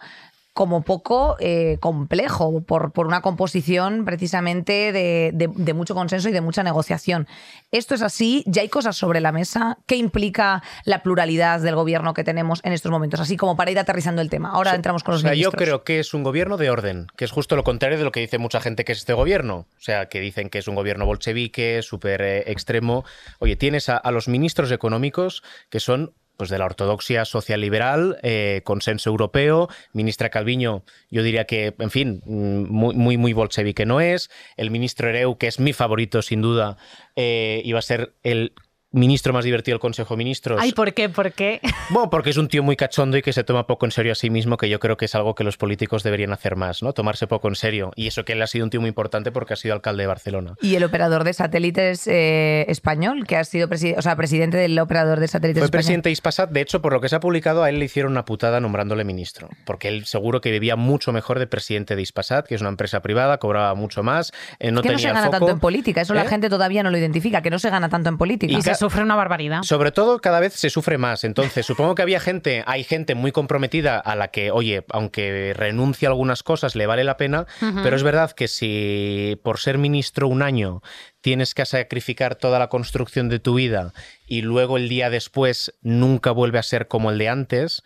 como poco eh, complejo por, por una composición precisamente de, de- de mucho consenso y de mucha negociación. Esto es así, ya hay cosas sobre la mesa. ¿Qué implica la pluralidad del gobierno que tenemos en estos momentos? Así como para ir aterrizando el tema. Ahora entramos con O los sea, yo ministros. creo que es un gobierno de orden, que es justo lo contrario de lo que dice mucha gente que es este gobierno. O sea, que dicen que es un gobierno bolchevique, súper eh, extremo. Oye, tienes a, a los ministros económicos que son pues de la ortodoxia social liberal, eh, consenso europeo, ministra Calviño, yo diría que, en fin, mm, muy, muy, muy bolchevique no es, el ministro Ereu, que es mi favorito sin duda, eh, iba a ser el ministro más divertido del Consejo de Ministros. Ay, ¿por qué? ¿Por qué? Bueno, porque es un tío muy cachondo y que se toma poco en serio a sí mismo, que yo creo que es algo que los políticos deberían hacer más, ¿no? Tomarse poco en serio. Y eso que él ha sido un tío muy importante porque ha sido alcalde de Barcelona. Y el operador de satélites eh, español, que ha sido presi- o sea, presidente del operador de satélites Fue español. presidente de Ispasat, de hecho, por lo que se ha publicado, a él le hicieron una putada nombrándole ministro, porque él seguro que vivía mucho mejor de presidente de Ispasat, que es una empresa privada, cobraba mucho más, eh, no que no tenía se gana foco. tanto en política, eso la ¿Eh? gente todavía no lo identifica, que no se gana tanto en política. Y sufre una barbaridad. Sobre todo, cada vez se sufre más. Entonces, supongo que había gente, hay gente muy comprometida a la que, oye, aunque renuncie a algunas cosas, le vale la pena, pero es verdad que si por ser ministro un año tienes que sacrificar toda la construcción de tu vida y luego el día después nunca vuelve a ser como el de antes.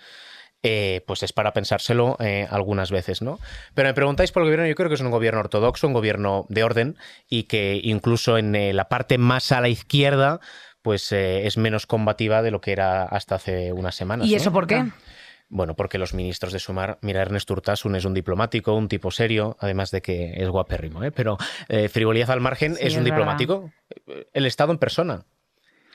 eh, pues es para pensárselo eh, algunas veces, ¿no? Pero me preguntáis por el gobierno, yo creo que es un gobierno ortodoxo, un gobierno de orden y que incluso en eh, la parte más a la izquierda, pues eh, es menos combativa de lo que era hasta hace unas semanas. ¿Y ¿no? eso por qué? Bueno, porque los ministros de Sumar, mira, Ernest Urtasun es un diplomático, un tipo serio, además de que es guapérrimo, ¿eh? pero eh, frivolidad al margen Sí, es un es diplomático. El Estado en persona.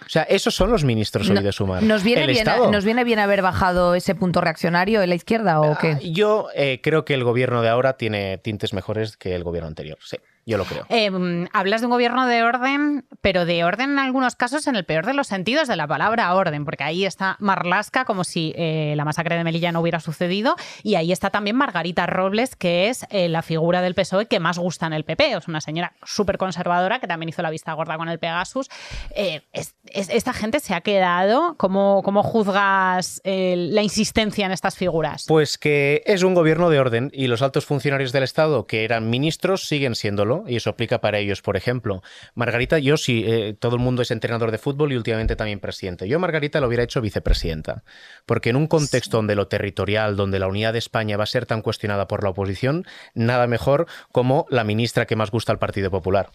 O sea, esos son los ministros hoy No- de Sumar. ¿Nos viene, El bien, Estado. ¿Nos viene bien haber bajado ese punto reaccionario en la izquierda o qué? Ah, Yo eh, creo que el gobierno de ahora tiene tintes mejores que el gobierno anterior. Sí, yo lo creo. Eh, mm, hablas de un gobierno de orden, pero de orden en algunos casos en el peor de los sentidos de la palabra orden, porque ahí está Marlasca como si eh, la masacre de Melilla no hubiera sucedido, y ahí está también Margarita Robles, que es eh, la figura del PSOE que más gusta en el PP. Es una señora súper conservadora que también hizo la vista gorda con el Pegasus. Eh, es- es- esta gente se ha quedado. ¿Cómo, cómo juzgas eh, la insistencia en estas figuras? Pues que es un gobierno de orden y los altos funcionarios del Estado que eran ministros siguen siéndolo solo, y eso aplica para ellos, por ejemplo. Margarita, yo sí, eh, todo el mundo es entrenador de fútbol y últimamente también presidente. Yo Margarita lo hubiera hecho vicepresidenta, porque en un contexto donde lo territorial, donde la unidad de España va a ser tan cuestionada por la oposición, nada mejor como la ministra que más gusta al Partido Popular.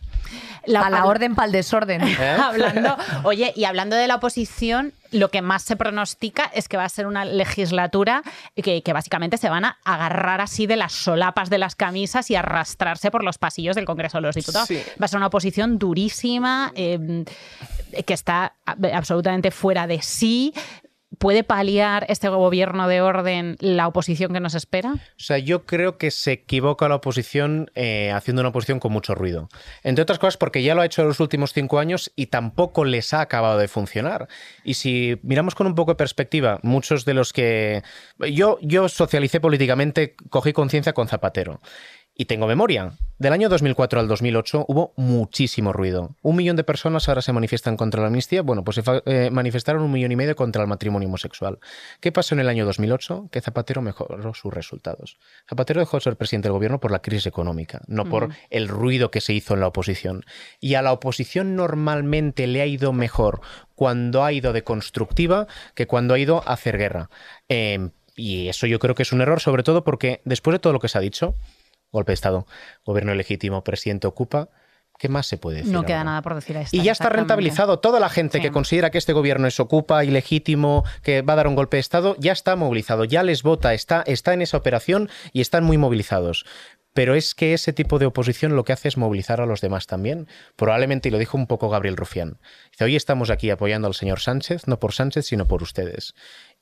a la orden para el desorden. ¿Eh? (laughs) hablando, oye, y hablando de la oposición, lo que más se pronostica es que va a ser una legislatura que, que, básicamente se van a agarrar así de las solapas de las camisas y arrastrarse por los pasillos del Congreso de los Diputados. Va a ser una oposición durísima, eh, que está absolutamente fuera de sí, ¿Puede paliar este gobierno de orden la oposición que nos espera? O sea, yo creo que se equivoca la oposición eh, haciendo una oposición con mucho ruido. Entre otras cosas porque ya lo ha hecho en los últimos cinco años y tampoco les ha acabado de funcionar. Y si miramos con un poco de perspectiva, muchos de los que... Yo, yo socialicé políticamente, cogí conciencia con Zapatero. Y tengo memoria. Del año 2004 al 2008 hubo muchísimo ruido. Un millón de personas ahora se manifiestan contra la amnistía. Bueno, pues se eh, manifestaron un millón y medio contra el matrimonio homosexual. ¿Qué pasó en el año 2008? Que Zapatero mejoró sus resultados. Zapatero dejó de ser presidente del gobierno por la crisis económica, no por el ruido que se hizo en la oposición. Y a la oposición normalmente le ha ido mejor cuando ha ido de constructiva que cuando ha ido a hacer guerra. Em, y eso yo creo que es un error, sobre todo porque después de todo lo que se ha dicho, golpe de Estado, gobierno legítimo, presidente ocupa. ¿Qué más se puede decir? No queda nada por decir a Y ya está rentabilizado. Toda la gente que considera que este gobierno es ocupa, ilegítimo, que va a dar un golpe de Estado, ya está movilizado, ya les vota, está, está en esa operación y están muy movilizados. Pero es que ese tipo de oposición lo que hace es movilizar a los demás también. Probablemente, y lo dijo un poco Gabriel Rufián, dice, hoy estamos aquí apoyando al señor Sánchez, no por Sánchez, sino por ustedes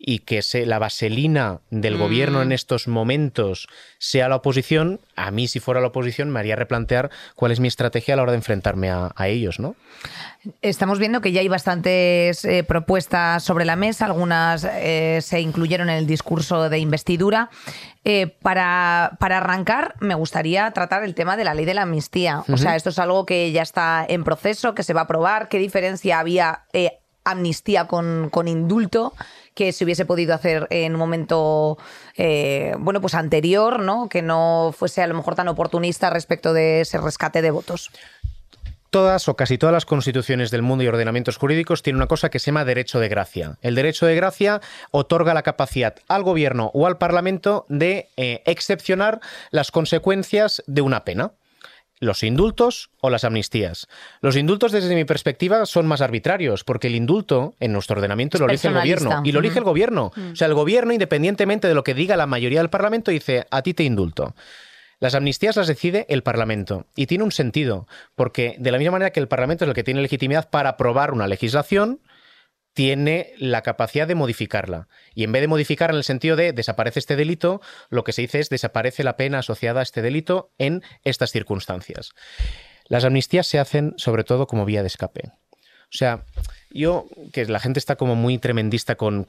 y que se, la vaselina del gobierno en mm. estos momentos sea la oposición, a mí si fuera la oposición me haría replantear cuál es mi estrategia a la hora de enfrentarme a, ellos, ¿no? Estamos viendo que ya hay bastantes eh, propuestas sobre la mesa, algunas eh, se incluyeron en el discurso de investidura. Eh, para, para, arrancar, me gustaría tratar el tema de la ley de la amnistía. O sea, esto es algo que ya está en proceso, que se va a aprobar. ¿Qué diferencia había amnistía con, con indulto? Que se hubiese podido hacer en un momento eh, bueno, pues anterior, ¿no? Que no fuese a lo mejor tan oportunista respecto de ese rescate de votos todas o casi todas las constituciones del mundo y ordenamientos jurídicos tienen una cosa que se llama derecho de gracia. El derecho de gracia otorga la capacidad al gobierno o al parlamento de eh, excepcionar las consecuencias de una pena los indultos o las amnistías. Los indultos, desde mi perspectiva, son más arbitrarios, porque el indulto en nuestro ordenamiento lo elige el gobierno. Y lo elige el gobierno. O sea, el gobierno, independientemente de lo que diga la mayoría del Parlamento, dice, a ti te indulto. Las amnistías las decide el Parlamento y tiene un sentido, porque de la misma manera que el Parlamento es el que tiene legitimidad para aprobar una legislación, tiene la capacidad de modificarla. Y en vez de modificar en el sentido de desaparece este delito, lo que se dice es desaparece la pena asociada a este delito en estas circunstancias. Las amnistías se hacen sobre todo como vía de escape. O sea, yo, que la gente está como muy tremendista con,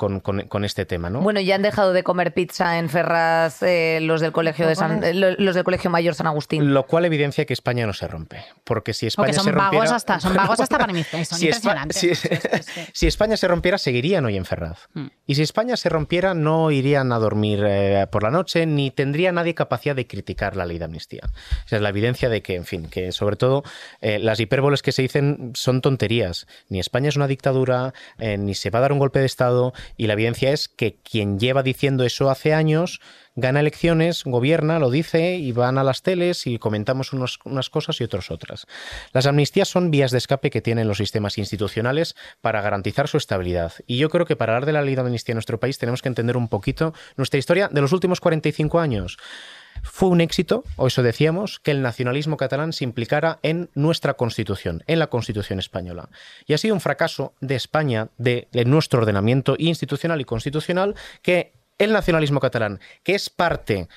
este tema, ¿no? Bueno, ya han dejado de comer pizza en Ferraz eh, los del colegio de San, los del colegio mayor San Agustín. Lo cual evidencia que España no se rompe. Porque si España son se rompiera. Vagos hasta, son (laughs) vagos hasta para mí, son (laughs) si impresionantes. (laughs) si, España se rompiera, seguirían hoy en Ferraz. Hmm. Y si España se rompiera, no irían a dormir eh, por la noche, ni tendría nadie capacidad de criticar la ley de amnistía. Esa es la evidencia de que, en fin, que sobre todo eh, las hipérboles que se dicen son tonterías. Ni España es una dictadura, eh, ni se va a dar un golpe de Estado, y la evidencia es que quien lleva diciendo eso hace años gana elecciones, gobierna, lo dice, y van a las teles y comentamos unas cosas y otras otras. Las amnistías son vías de escape que tienen los sistemas institucionales para garantizar su estabilidad. Y yo creo que para hablar de la ley de amnistía en nuestro país tenemos que entender un poquito nuestra historia de los últimos 45 años. Fue un éxito, o eso decíamos, que el nacionalismo catalán se implicara en nuestra Constitución, en la Constitución española. Y ha sido un fracaso de España, de, nuestro ordenamiento institucional y constitucional, que el nacionalismo catalán, que es parte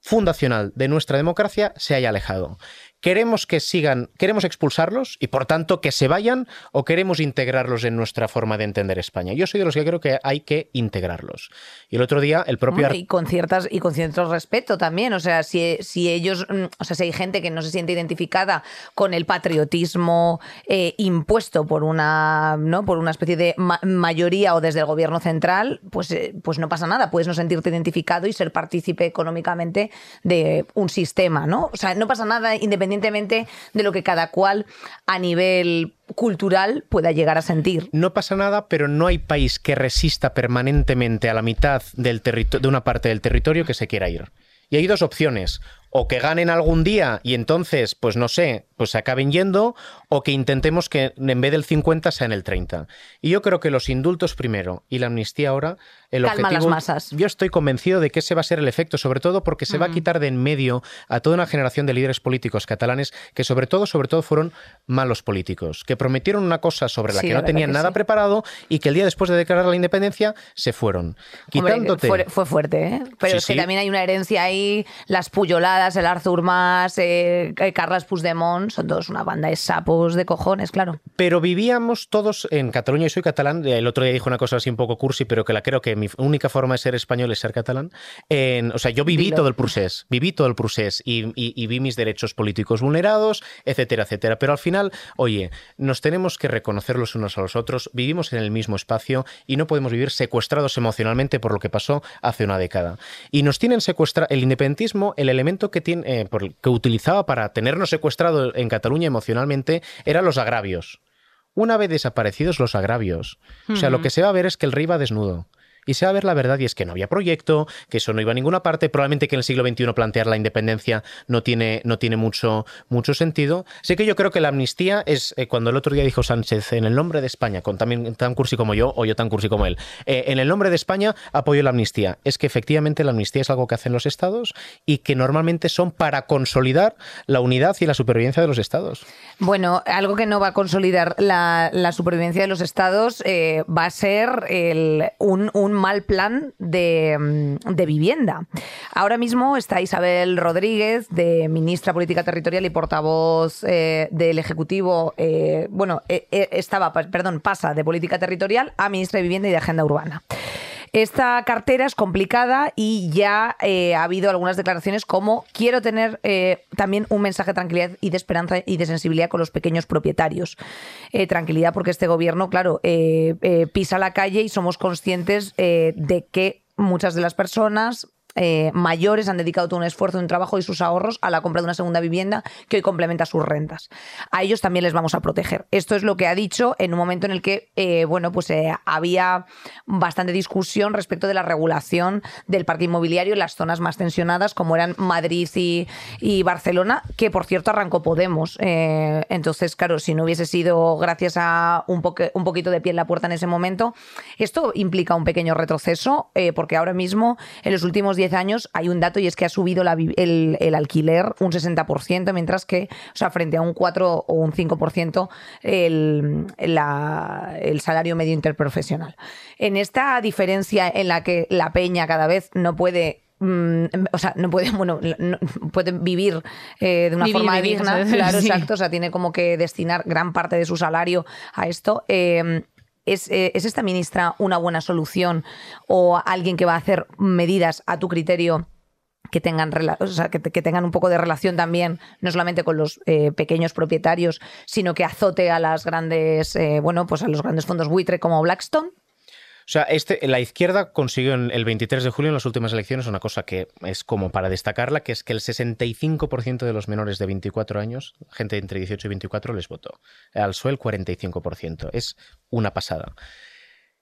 fundacional de nuestra democracia, se haya alejado queremos que sigan, queremos expulsarlos y por tanto que se vayan o queremos integrarlos en nuestra forma de entender España. Yo soy de los que creo que hay que integrarlos. Y el otro día el propio y con ciertas y con cierto respeto también, o sea, si, si ellos, mm, o sea, si hay gente que no se siente identificada con el patriotismo eh, impuesto por una, ¿no? por una especie de mayoría o desde el gobierno central, pues, eh, pues no pasa nada, puedes no sentirte identificado y ser partícipe económicamente de un sistema, ¿no? O sea, no pasa nada independientemente independientemente de lo que cada cual a nivel cultural pueda llegar a sentir. No pasa nada, pero no hay país que resista permanentemente a la mitad del de una parte del territorio que se quiera ir. Y hay dos opciones o que ganen algún día y entonces, pues no sé, pues se acaben yendo, o que intentemos que en vez del 50 sea en el 30. Y yo creo que los indultos primero y la amnistía ahora, el Calma objetivo... las masas. Yo estoy convencido de que ese va a ser el efecto, sobre todo porque se va a quitar de en medio a toda una generación de líderes políticos catalanes que sobre todo, sobre todo fueron malos políticos, que prometieron una cosa sobre la Sí, que no tenían que nada sí. preparado y que el día después de declarar la independencia se fueron. Hombre, Quitándote... fue, fue fuerte, ¿eh? Pero Sí, es que también hay una herencia ahí, las puyoladas, el Arthur Mas, eh, eh, Carles Puigdemont, son todos una banda de sapos de cojones, claro. Pero vivíamos todos en Cataluña, y soy catalán, el otro día dijo una cosa así un poco cursi, pero que la creo que mi única forma de ser español es ser catalán. En- o sea, yo viví Dilo. todo el procés, viví todo el procés y, y- y vi mis derechos políticos vulnerados, etcétera, etcétera. Pero al final, oye, nos tenemos que reconocer los unos a los otros, vivimos en el mismo espacio y no podemos vivir secuestrados emocionalmente por lo que pasó hace una década. Y nos tienen secuestrado, el independentismo, el elemento que, tiene, eh, por el que utilizaba para tenernos secuestrado en Cataluña emocionalmente, eran los agravios. Una vez desaparecidos los agravios, o sea, lo que se va a ver es que el rey va desnudo. Y se va a ver la verdad y es que no había proyecto, que eso no iba a ninguna parte, probablemente que en el siglo XXI plantear la independencia no tiene, no tiene mucho, mucho sentido. Así que yo creo que la amnistía es, eh, cuando el otro día dijo Sánchez, en el nombre de España, con también tan cursi como yo, o yo tan cursi como él, eh, en el nombre de España apoyo la amnistía. Es que efectivamente la amnistía es algo que hacen los estados y que normalmente son para consolidar la unidad y la supervivencia de los estados. Bueno, algo que no va a consolidar la, supervivencia de los estados eh, va a ser un, un mal plan de, mm, de vivienda. Ahora mismo está Isabel Rodríguez, de ministra Política Territorial y portavoz eh, del Ejecutivo. eh, bueno, eh, estaba, perdón, pasa de Política Territorial a ministra de Vivienda y de Agenda Urbana. Esta cartera es complicada y ya eh, ha habido algunas declaraciones como quiero tener eh, también un mensaje de tranquilidad y de esperanza y de sensibilidad con los pequeños propietarios. Eh, tranquilidad porque este gobierno, claro, pisa la calle y somos conscientes de que muchas de las personas eh, mayores han dedicado todo un esfuerzo, un trabajo y sus ahorros a la compra de una segunda vivienda que hoy complementa sus rentas. A ellos también les vamos a proteger. Esto es lo que ha dicho en un momento en el que, eh, bueno, pues eh, había bastante discusión respecto de la regulación del parque inmobiliario en las zonas más tensionadas, como eran Madrid y, Barcelona, que por cierto arrancó Podemos. Entonces, claro, si no hubiese sido gracias a un, un poquito de pie en la puerta en ese momento, esto implica un pequeño retroceso, porque ahora mismo, en los últimos 10 años, hay un dato y es que ha subido la el, el alquiler un 60%, mientras que, o sea, frente a un 4 o un 5% el, la- el salario medio interprofesional. En esta diferencia en la que la peña cada vez no puede mm, o sea, no puede, (laughs) bueno, no- puede vivir eh, de una Vivir, forma digna, claro, Sí. exacto, o sea, tiene como que destinar gran parte de su salario a esto. eh, ¿Es, eh, ¿Es esta ministra una buena solución o alguien que va a hacer medidas a tu criterio que tengan, o sea, que, que tengan un poco de relación también, no solamente con los eh, pequeños propietarios, sino que azote a las grandes, eh, bueno, pues a los grandes fondos buitre como Blackstone? O sea, este, la izquierda consiguió en el 23 de julio en las últimas elecciones una cosa que es como para destacarla, que es que el 65% de los menores de 24 años, gente entre 18 y 24, les votó. Al PSOE el 45%. Es una pasada.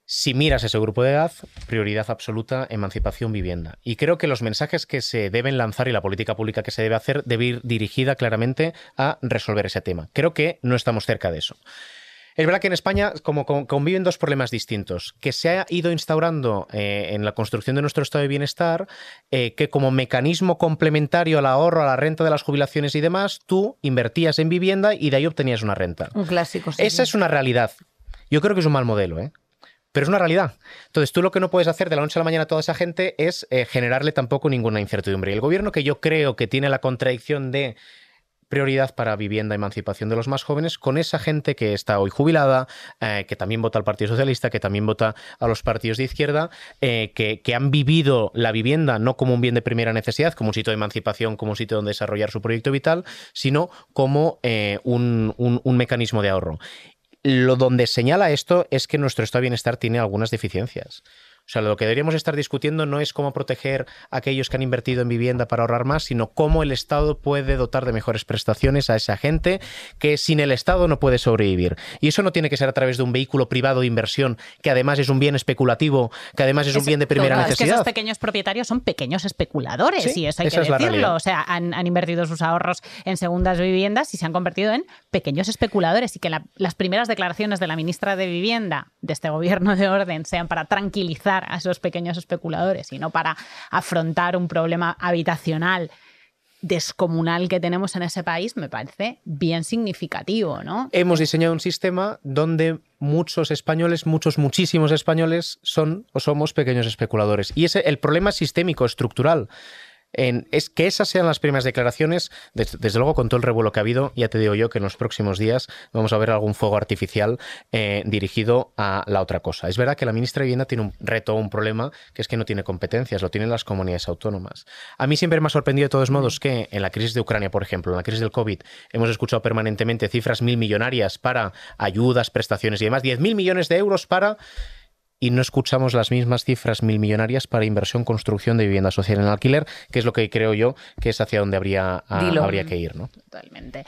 Si miras ese grupo de edad, prioridad absoluta, emancipación, vivienda. Y creo que los mensajes que se deben lanzar y la política pública que se debe hacer debe ir dirigida claramente a resolver ese tema. Creo que no estamos cerca de eso. Es verdad que en España como conviven dos problemas distintos, que se ha ido instaurando eh, en la construcción de nuestro estado de bienestar, eh, que como mecanismo complementario al ahorro, a la renta de las jubilaciones y demás, tú invertías en vivienda y de ahí obtenías una renta. Un clásico. sí, Esa es una realidad. Yo creo que es un mal modelo, ¿eh? Pero es una realidad. Entonces, tú lo que no puedes hacer de la noche a la mañana a toda esa gente es eh, generarle tampoco ninguna incertidumbre. Y el gobierno que yo creo que tiene la contradicción de prioridad para vivienda, emancipación de los más jóvenes, con esa gente que está hoy jubilada, eh, que también vota al Partido Socialista, que también vota a los partidos de izquierda, eh, que, han vivido la vivienda no como un bien de primera necesidad, como un sitio de emancipación, como un sitio donde desarrollar su proyecto vital, sino como eh, un- un mecanismo de ahorro. Lo donde señala esto es que nuestro estado de bienestar tiene algunas deficiencias. O sea, lo que deberíamos estar discutiendo no es cómo proteger a aquellos que han invertido en vivienda para ahorrar más, sino cómo el Estado puede dotar de mejores prestaciones a esa gente que sin el Estado no puede sobrevivir. Y eso no tiene que ser a través de un vehículo privado de inversión, que además es un bien especulativo, que además es, un bien de primera necesidad. Es que esos pequeños propietarios son pequeños especuladores, y eso hay que decirlo. O sea, han, invertido sus ahorros en segundas viviendas y se han convertido en pequeños especuladores. Y que las primeras declaraciones de la ministra de Vivienda de este gobierno de orden sean para tranquilizar a esos pequeños especuladores, sino para afrontar un problema habitacional descomunal que tenemos en ese país me parece bien significativo, ¿no? Hemos diseñado un sistema donde muchos españoles, muchos, muchísimos españoles son o somos pequeños especuladores. Y ese, el problema sistémico, estructural, es que esas sean las primeras declaraciones, desde, luego con todo el revuelo que ha habido, ya te digo yo que en los próximos días vamos a ver algún fuego artificial eh, dirigido a la otra cosa. Es verdad que la ministra de Vivienda tiene un reto, un problema, que es que no tiene competencias, lo tienen las comunidades autónomas. A mí siempre me ha sorprendido de todos modos que en la crisis de Ucrania, por ejemplo, en la crisis del COVID, hemos escuchado permanentemente cifras mil millonarias para ayudas, prestaciones y demás, diez mil millones de euros para y no escuchamos las mismas cifras mil millonarias para inversión, construcción de vivienda social en alquiler, que es lo que creo yo que es hacia donde habría, habría que ir. ¿no? Totalmente.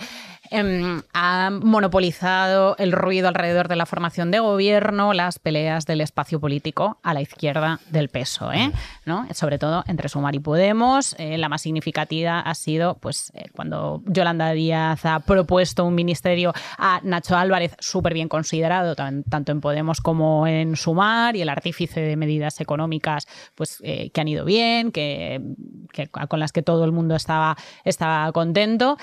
Em, ha monopolizado el ruido alrededor de la formación de gobierno, las peleas del espacio político a la izquierda del peso, ¿eh? ¿no? sobre todo entre Sumar y Podemos. Eh, la más significativa ha sido pues, eh, cuando Yolanda Díaz ha propuesto un ministerio a Nacho Álvarez, súper bien considerado, tanto en Podemos como en Sumar, y el artífice de medidas económicas pues, que han ido bien, que, con las que todo el mundo estaba, estaba contento.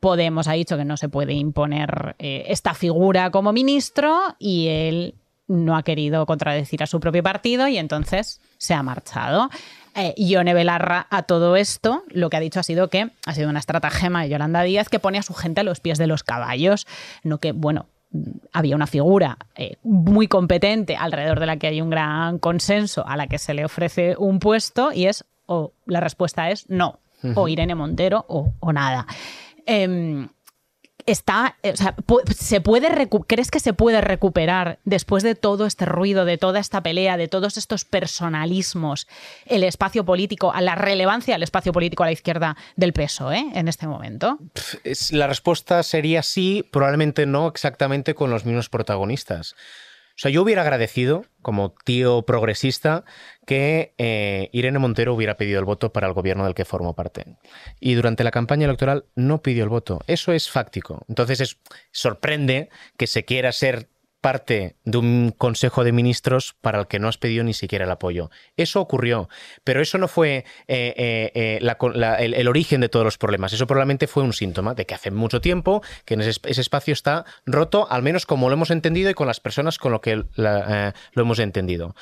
Podemos ha dicho que no se puede imponer eh, esta figura como ministro y él no ha querido contradecir a su propio partido y entonces se ha marchado. Eh, Belarra a todo esto lo que ha dicho ha sido que ha sido una estratagema de Yolanda Díaz que pone a su gente a los pies de los caballos, no que, bueno, había una figura eh, muy competente alrededor de la que hay un gran consenso a la que se le ofrece un puesto y es o la respuesta es no, o Irene Montero o, o nada. Em, está, o sea, se puede ¿crees que se puede recuperar después de todo este ruido, de toda esta pelea, de todos estos personalismos, el espacio político, a la relevancia del espacio político a la izquierda del peso ¿eh? en este momento? La respuesta sería sí, probablemente no exactamente con los mismos protagonistas. O sea, yo hubiera agradecido, como tío progresista, que eh, Irene Montero hubiera pedido el voto para el gobierno del que formo parte. Y durante la campaña electoral no pidió el voto. Eso es fáctico. Entonces es, sorprende que se quiera ser parte de un Consejo de Ministros para el que no has pedido ni siquiera el apoyo. Eso ocurrió, pero eso no fue eh, eh, el, origen de todos los problemas. Eso probablemente fue un síntoma de que hace mucho tiempo que ese, espacio está roto, al menos como lo hemos entendido y con las personas con lo que lo hemos entendido.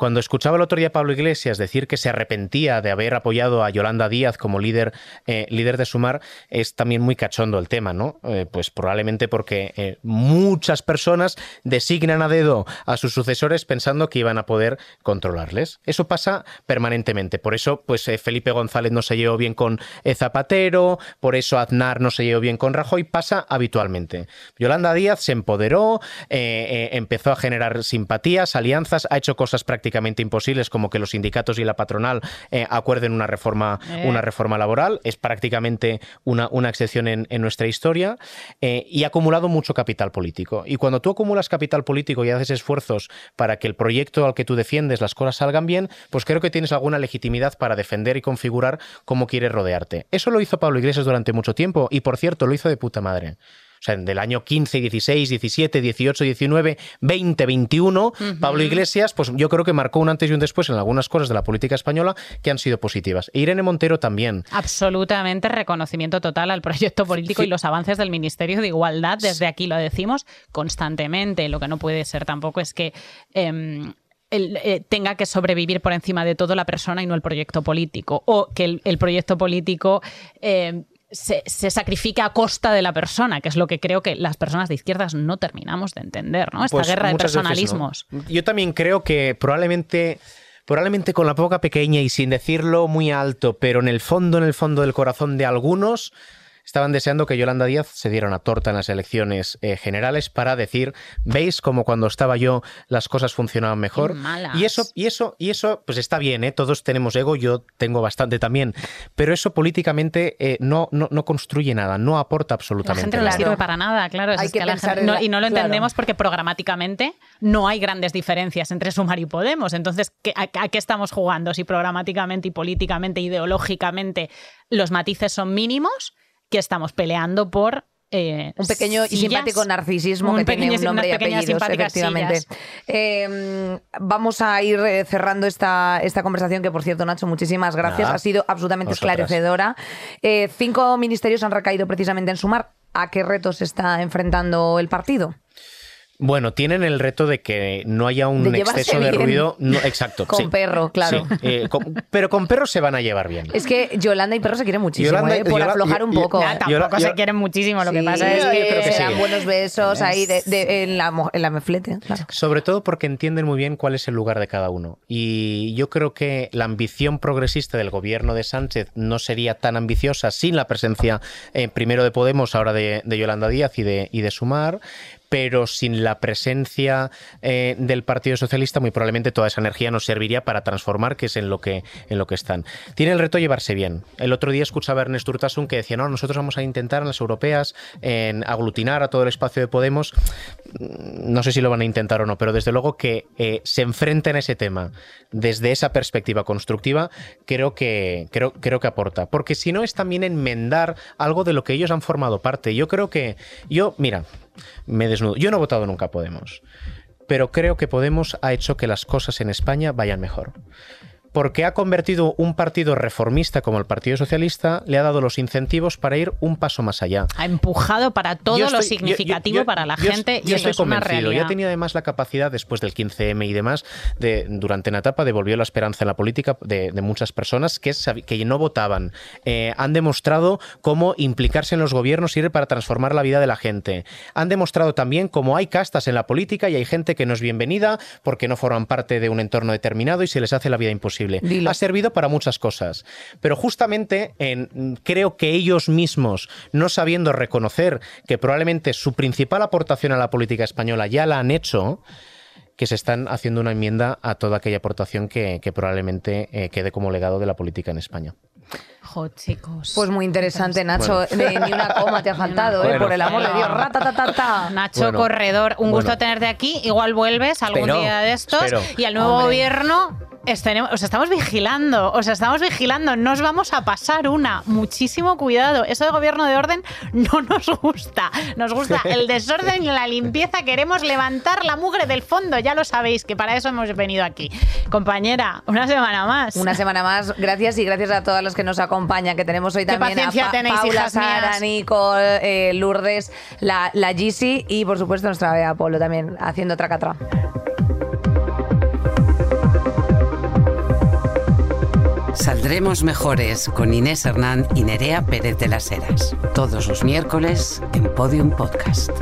Cuando escuchaba el otro día Pablo Iglesias decir que se arrepentía de haber apoyado a Yolanda Díaz como líder, eh, líder de Sumar, es también muy cachondo el tema, ¿no? Eh, pues probablemente porque eh, muchas personas designan a dedo a sus sucesores pensando que iban a poder controlarles. Eso pasa permanentemente. Por eso, pues Felipe González no se llevó bien con Zapatero, por eso Aznar no se llevó bien con Rajoy, pasa habitualmente. Yolanda Díaz se empoderó, empezó a generar simpatías, alianzas, ha hecho cosas prácticamente imposibles como que los sindicatos y la patronal eh, acuerden una reforma, eh. una reforma laboral. Es prácticamente una, una excepción en, nuestra historia eh, y ha acumulado mucho capital político. Y cuando tú acumulas capital político y haces esfuerzos para que el proyecto al que tú defiendes las cosas salgan bien, pues creo que tienes alguna legitimidad para defender y configurar cómo quieres rodearte. Eso lo hizo Pablo Iglesias durante mucho tiempo y, por cierto, lo hizo de puta madre. O sea, del año 15, 16, 17, 18, 19, 20, 21, Pablo Iglesias, pues yo creo que marcó un antes y un después en algunas cosas de la política española que han sido positivas. E Irene Montero también. Absolutamente reconocimiento total al proyecto político y los avances del Ministerio de Igualdad. Desde aquí lo decimos constantemente. Lo que no puede ser tampoco es que em, eh, tenga que sobrevivir por encima de todo la persona y no el proyecto político. O que el, proyecto político em, se, sacrifica a costa de la persona, que es lo que creo que las personas de izquierdas no terminamos de entender, ¿no? Esta pues guerra de personalismos. Yo también creo que probablemente probablemente con la boca pequeña y sin decirlo muy alto, pero en el fondo, en el fondo del corazón de algunos, estaban deseando que Yolanda Díaz se diera una torta en las elecciones eh, generales para decir, veis como cuando estaba yo las cosas funcionaban mejor. Y eso, y eso, y eso, pues está bien, ¿eh? todos tenemos ego, yo tengo bastante también, pero eso políticamente eh, no, no, no, construye nada, no aporta absolutamente la gente no nada. le sirve para nada, claro. Hay es que que la pensar gente- en no- la- y no lo claro. entendemos porque programáticamente no hay grandes diferencias entre Sumar y Podemos. Entonces, ¿qué- a, a qué estamos jugando? Si programáticamente y políticamente, ideológicamente, los matices son mínimos, que estamos peleando por. eh, Un pequeño y simpático narcisismo Un que tiene un nombre y unas pequeñas apellidos, efectivamente. Eh, vamos a ir eh, cerrando esta, esta conversación, que por cierto, Nacho, muchísimas gracias. Nada. Ha sido absolutamente Vosotras. esclarecedora. Eh, cinco ministerios han recaído precisamente en sumar. ¿A qué retos se está enfrentando el partido? Bueno, tienen el reto de que no haya un De exceso de bien. ruido. No, exacto. Con sí. perro, claro. Sí, eh, con- pero con perros se van a llevar bien. Es que Yolanda y Perro se quieren muchísimo, Yolanda- ¿eh? por Yola- aflojar un poco. Nah, tampoco se quieren muchísimo. Lo que pasa es que. que se dan buenos besos ahí de- de- en, la, mo- en la meflete. claro. Sobre todo porque entienden muy bien cuál es el lugar de cada uno. Y yo creo que la ambición progresista del gobierno de Sánchez no sería tan ambiciosa sin la presencia eh, primero de Podemos, ahora de, de Yolanda Díaz y de, y de Sumar. Pero sin la presencia eh, del Partido Socialista, muy probablemente toda esa energía nos serviría para transformar, que es en lo que, en lo que están. Tiene el reto llevarse bien. El otro día escuchaba a Ernest Urtasun que decía: No, nosotros vamos a intentar en las europeas en aglutinar a todo el espacio de Podemos no sé si lo van a intentar o no, pero desde luego que eh, se enfrenten a ese tema desde esa perspectiva constructiva, creo que, creo, creo que aporta. Porque si no es también enmendar algo de lo que ellos han formado parte. Yo creo que, yo, mira, me desnudo. Yo no he votado nunca a Podemos, pero creo que Podemos ha hecho que las cosas en España vayan mejor. Porque ha convertido un partido reformista como el Partido Socialista, le ha dado los incentivos para ir un paso más allá. Ha empujado para todo Yo lo estoy- significativo yo- para la gente yo y eso es una. Ya tenía además la capacidad, después del 15M y demás, de durante una etapa devolvió la esperanza en la política de, de muchas personas que no votaban. Eh, han demostrado cómo implicarse en los gobiernos sirve para transformar la vida de la gente. Han demostrado también cómo hay castas en la política y hay gente que no es bienvenida porque no forman parte de un entorno determinado y se les hace la vida imposible. Dilo. Ha servido para muchas cosas. Pero justamente en- creo que ellos mismos, no sabiendo reconocer que probablemente su principal aportación a la política española ya la han hecho, que se están haciendo una enmienda a toda aquella aportación que, que probablemente eh, quede como legado de la política en España. Jo, chicos. Pues muy interesante, Nacho. Ni una coma te ha faltado, ¿eh? Por el amor de Dios. Ratatatata. Nacho Bueno, Corredor, un gusto tenerte aquí. Igual vuelves algún Espero, día de estos. espero. Y al nuevo Hombre. gobierno estaremos- os estamos vigilando. Os estamos vigilando. No os vamos a pasar una. Muchísimo cuidado. Eso de gobierno de orden no (laughs) nos gusta. Nos gusta (laughs) el desorden y la limpieza. Queremos levantar la mugre del fondo. Ya lo sabéis que para eso hemos venido aquí. Compañera, una semana más. Una semana más, gracias y gracias a todas las que nos acompañan, que tenemos hoy también a Pa- tenéis, Paula, Sara. Nicole, eh, Lourdes, la, la Gisi y por supuesto nuestra Bea Polo también haciendo tracatra. Saldremos mejores con Inés Hernán y Nerea Pérez de las Heras. Todos los miércoles en Podium Podcast.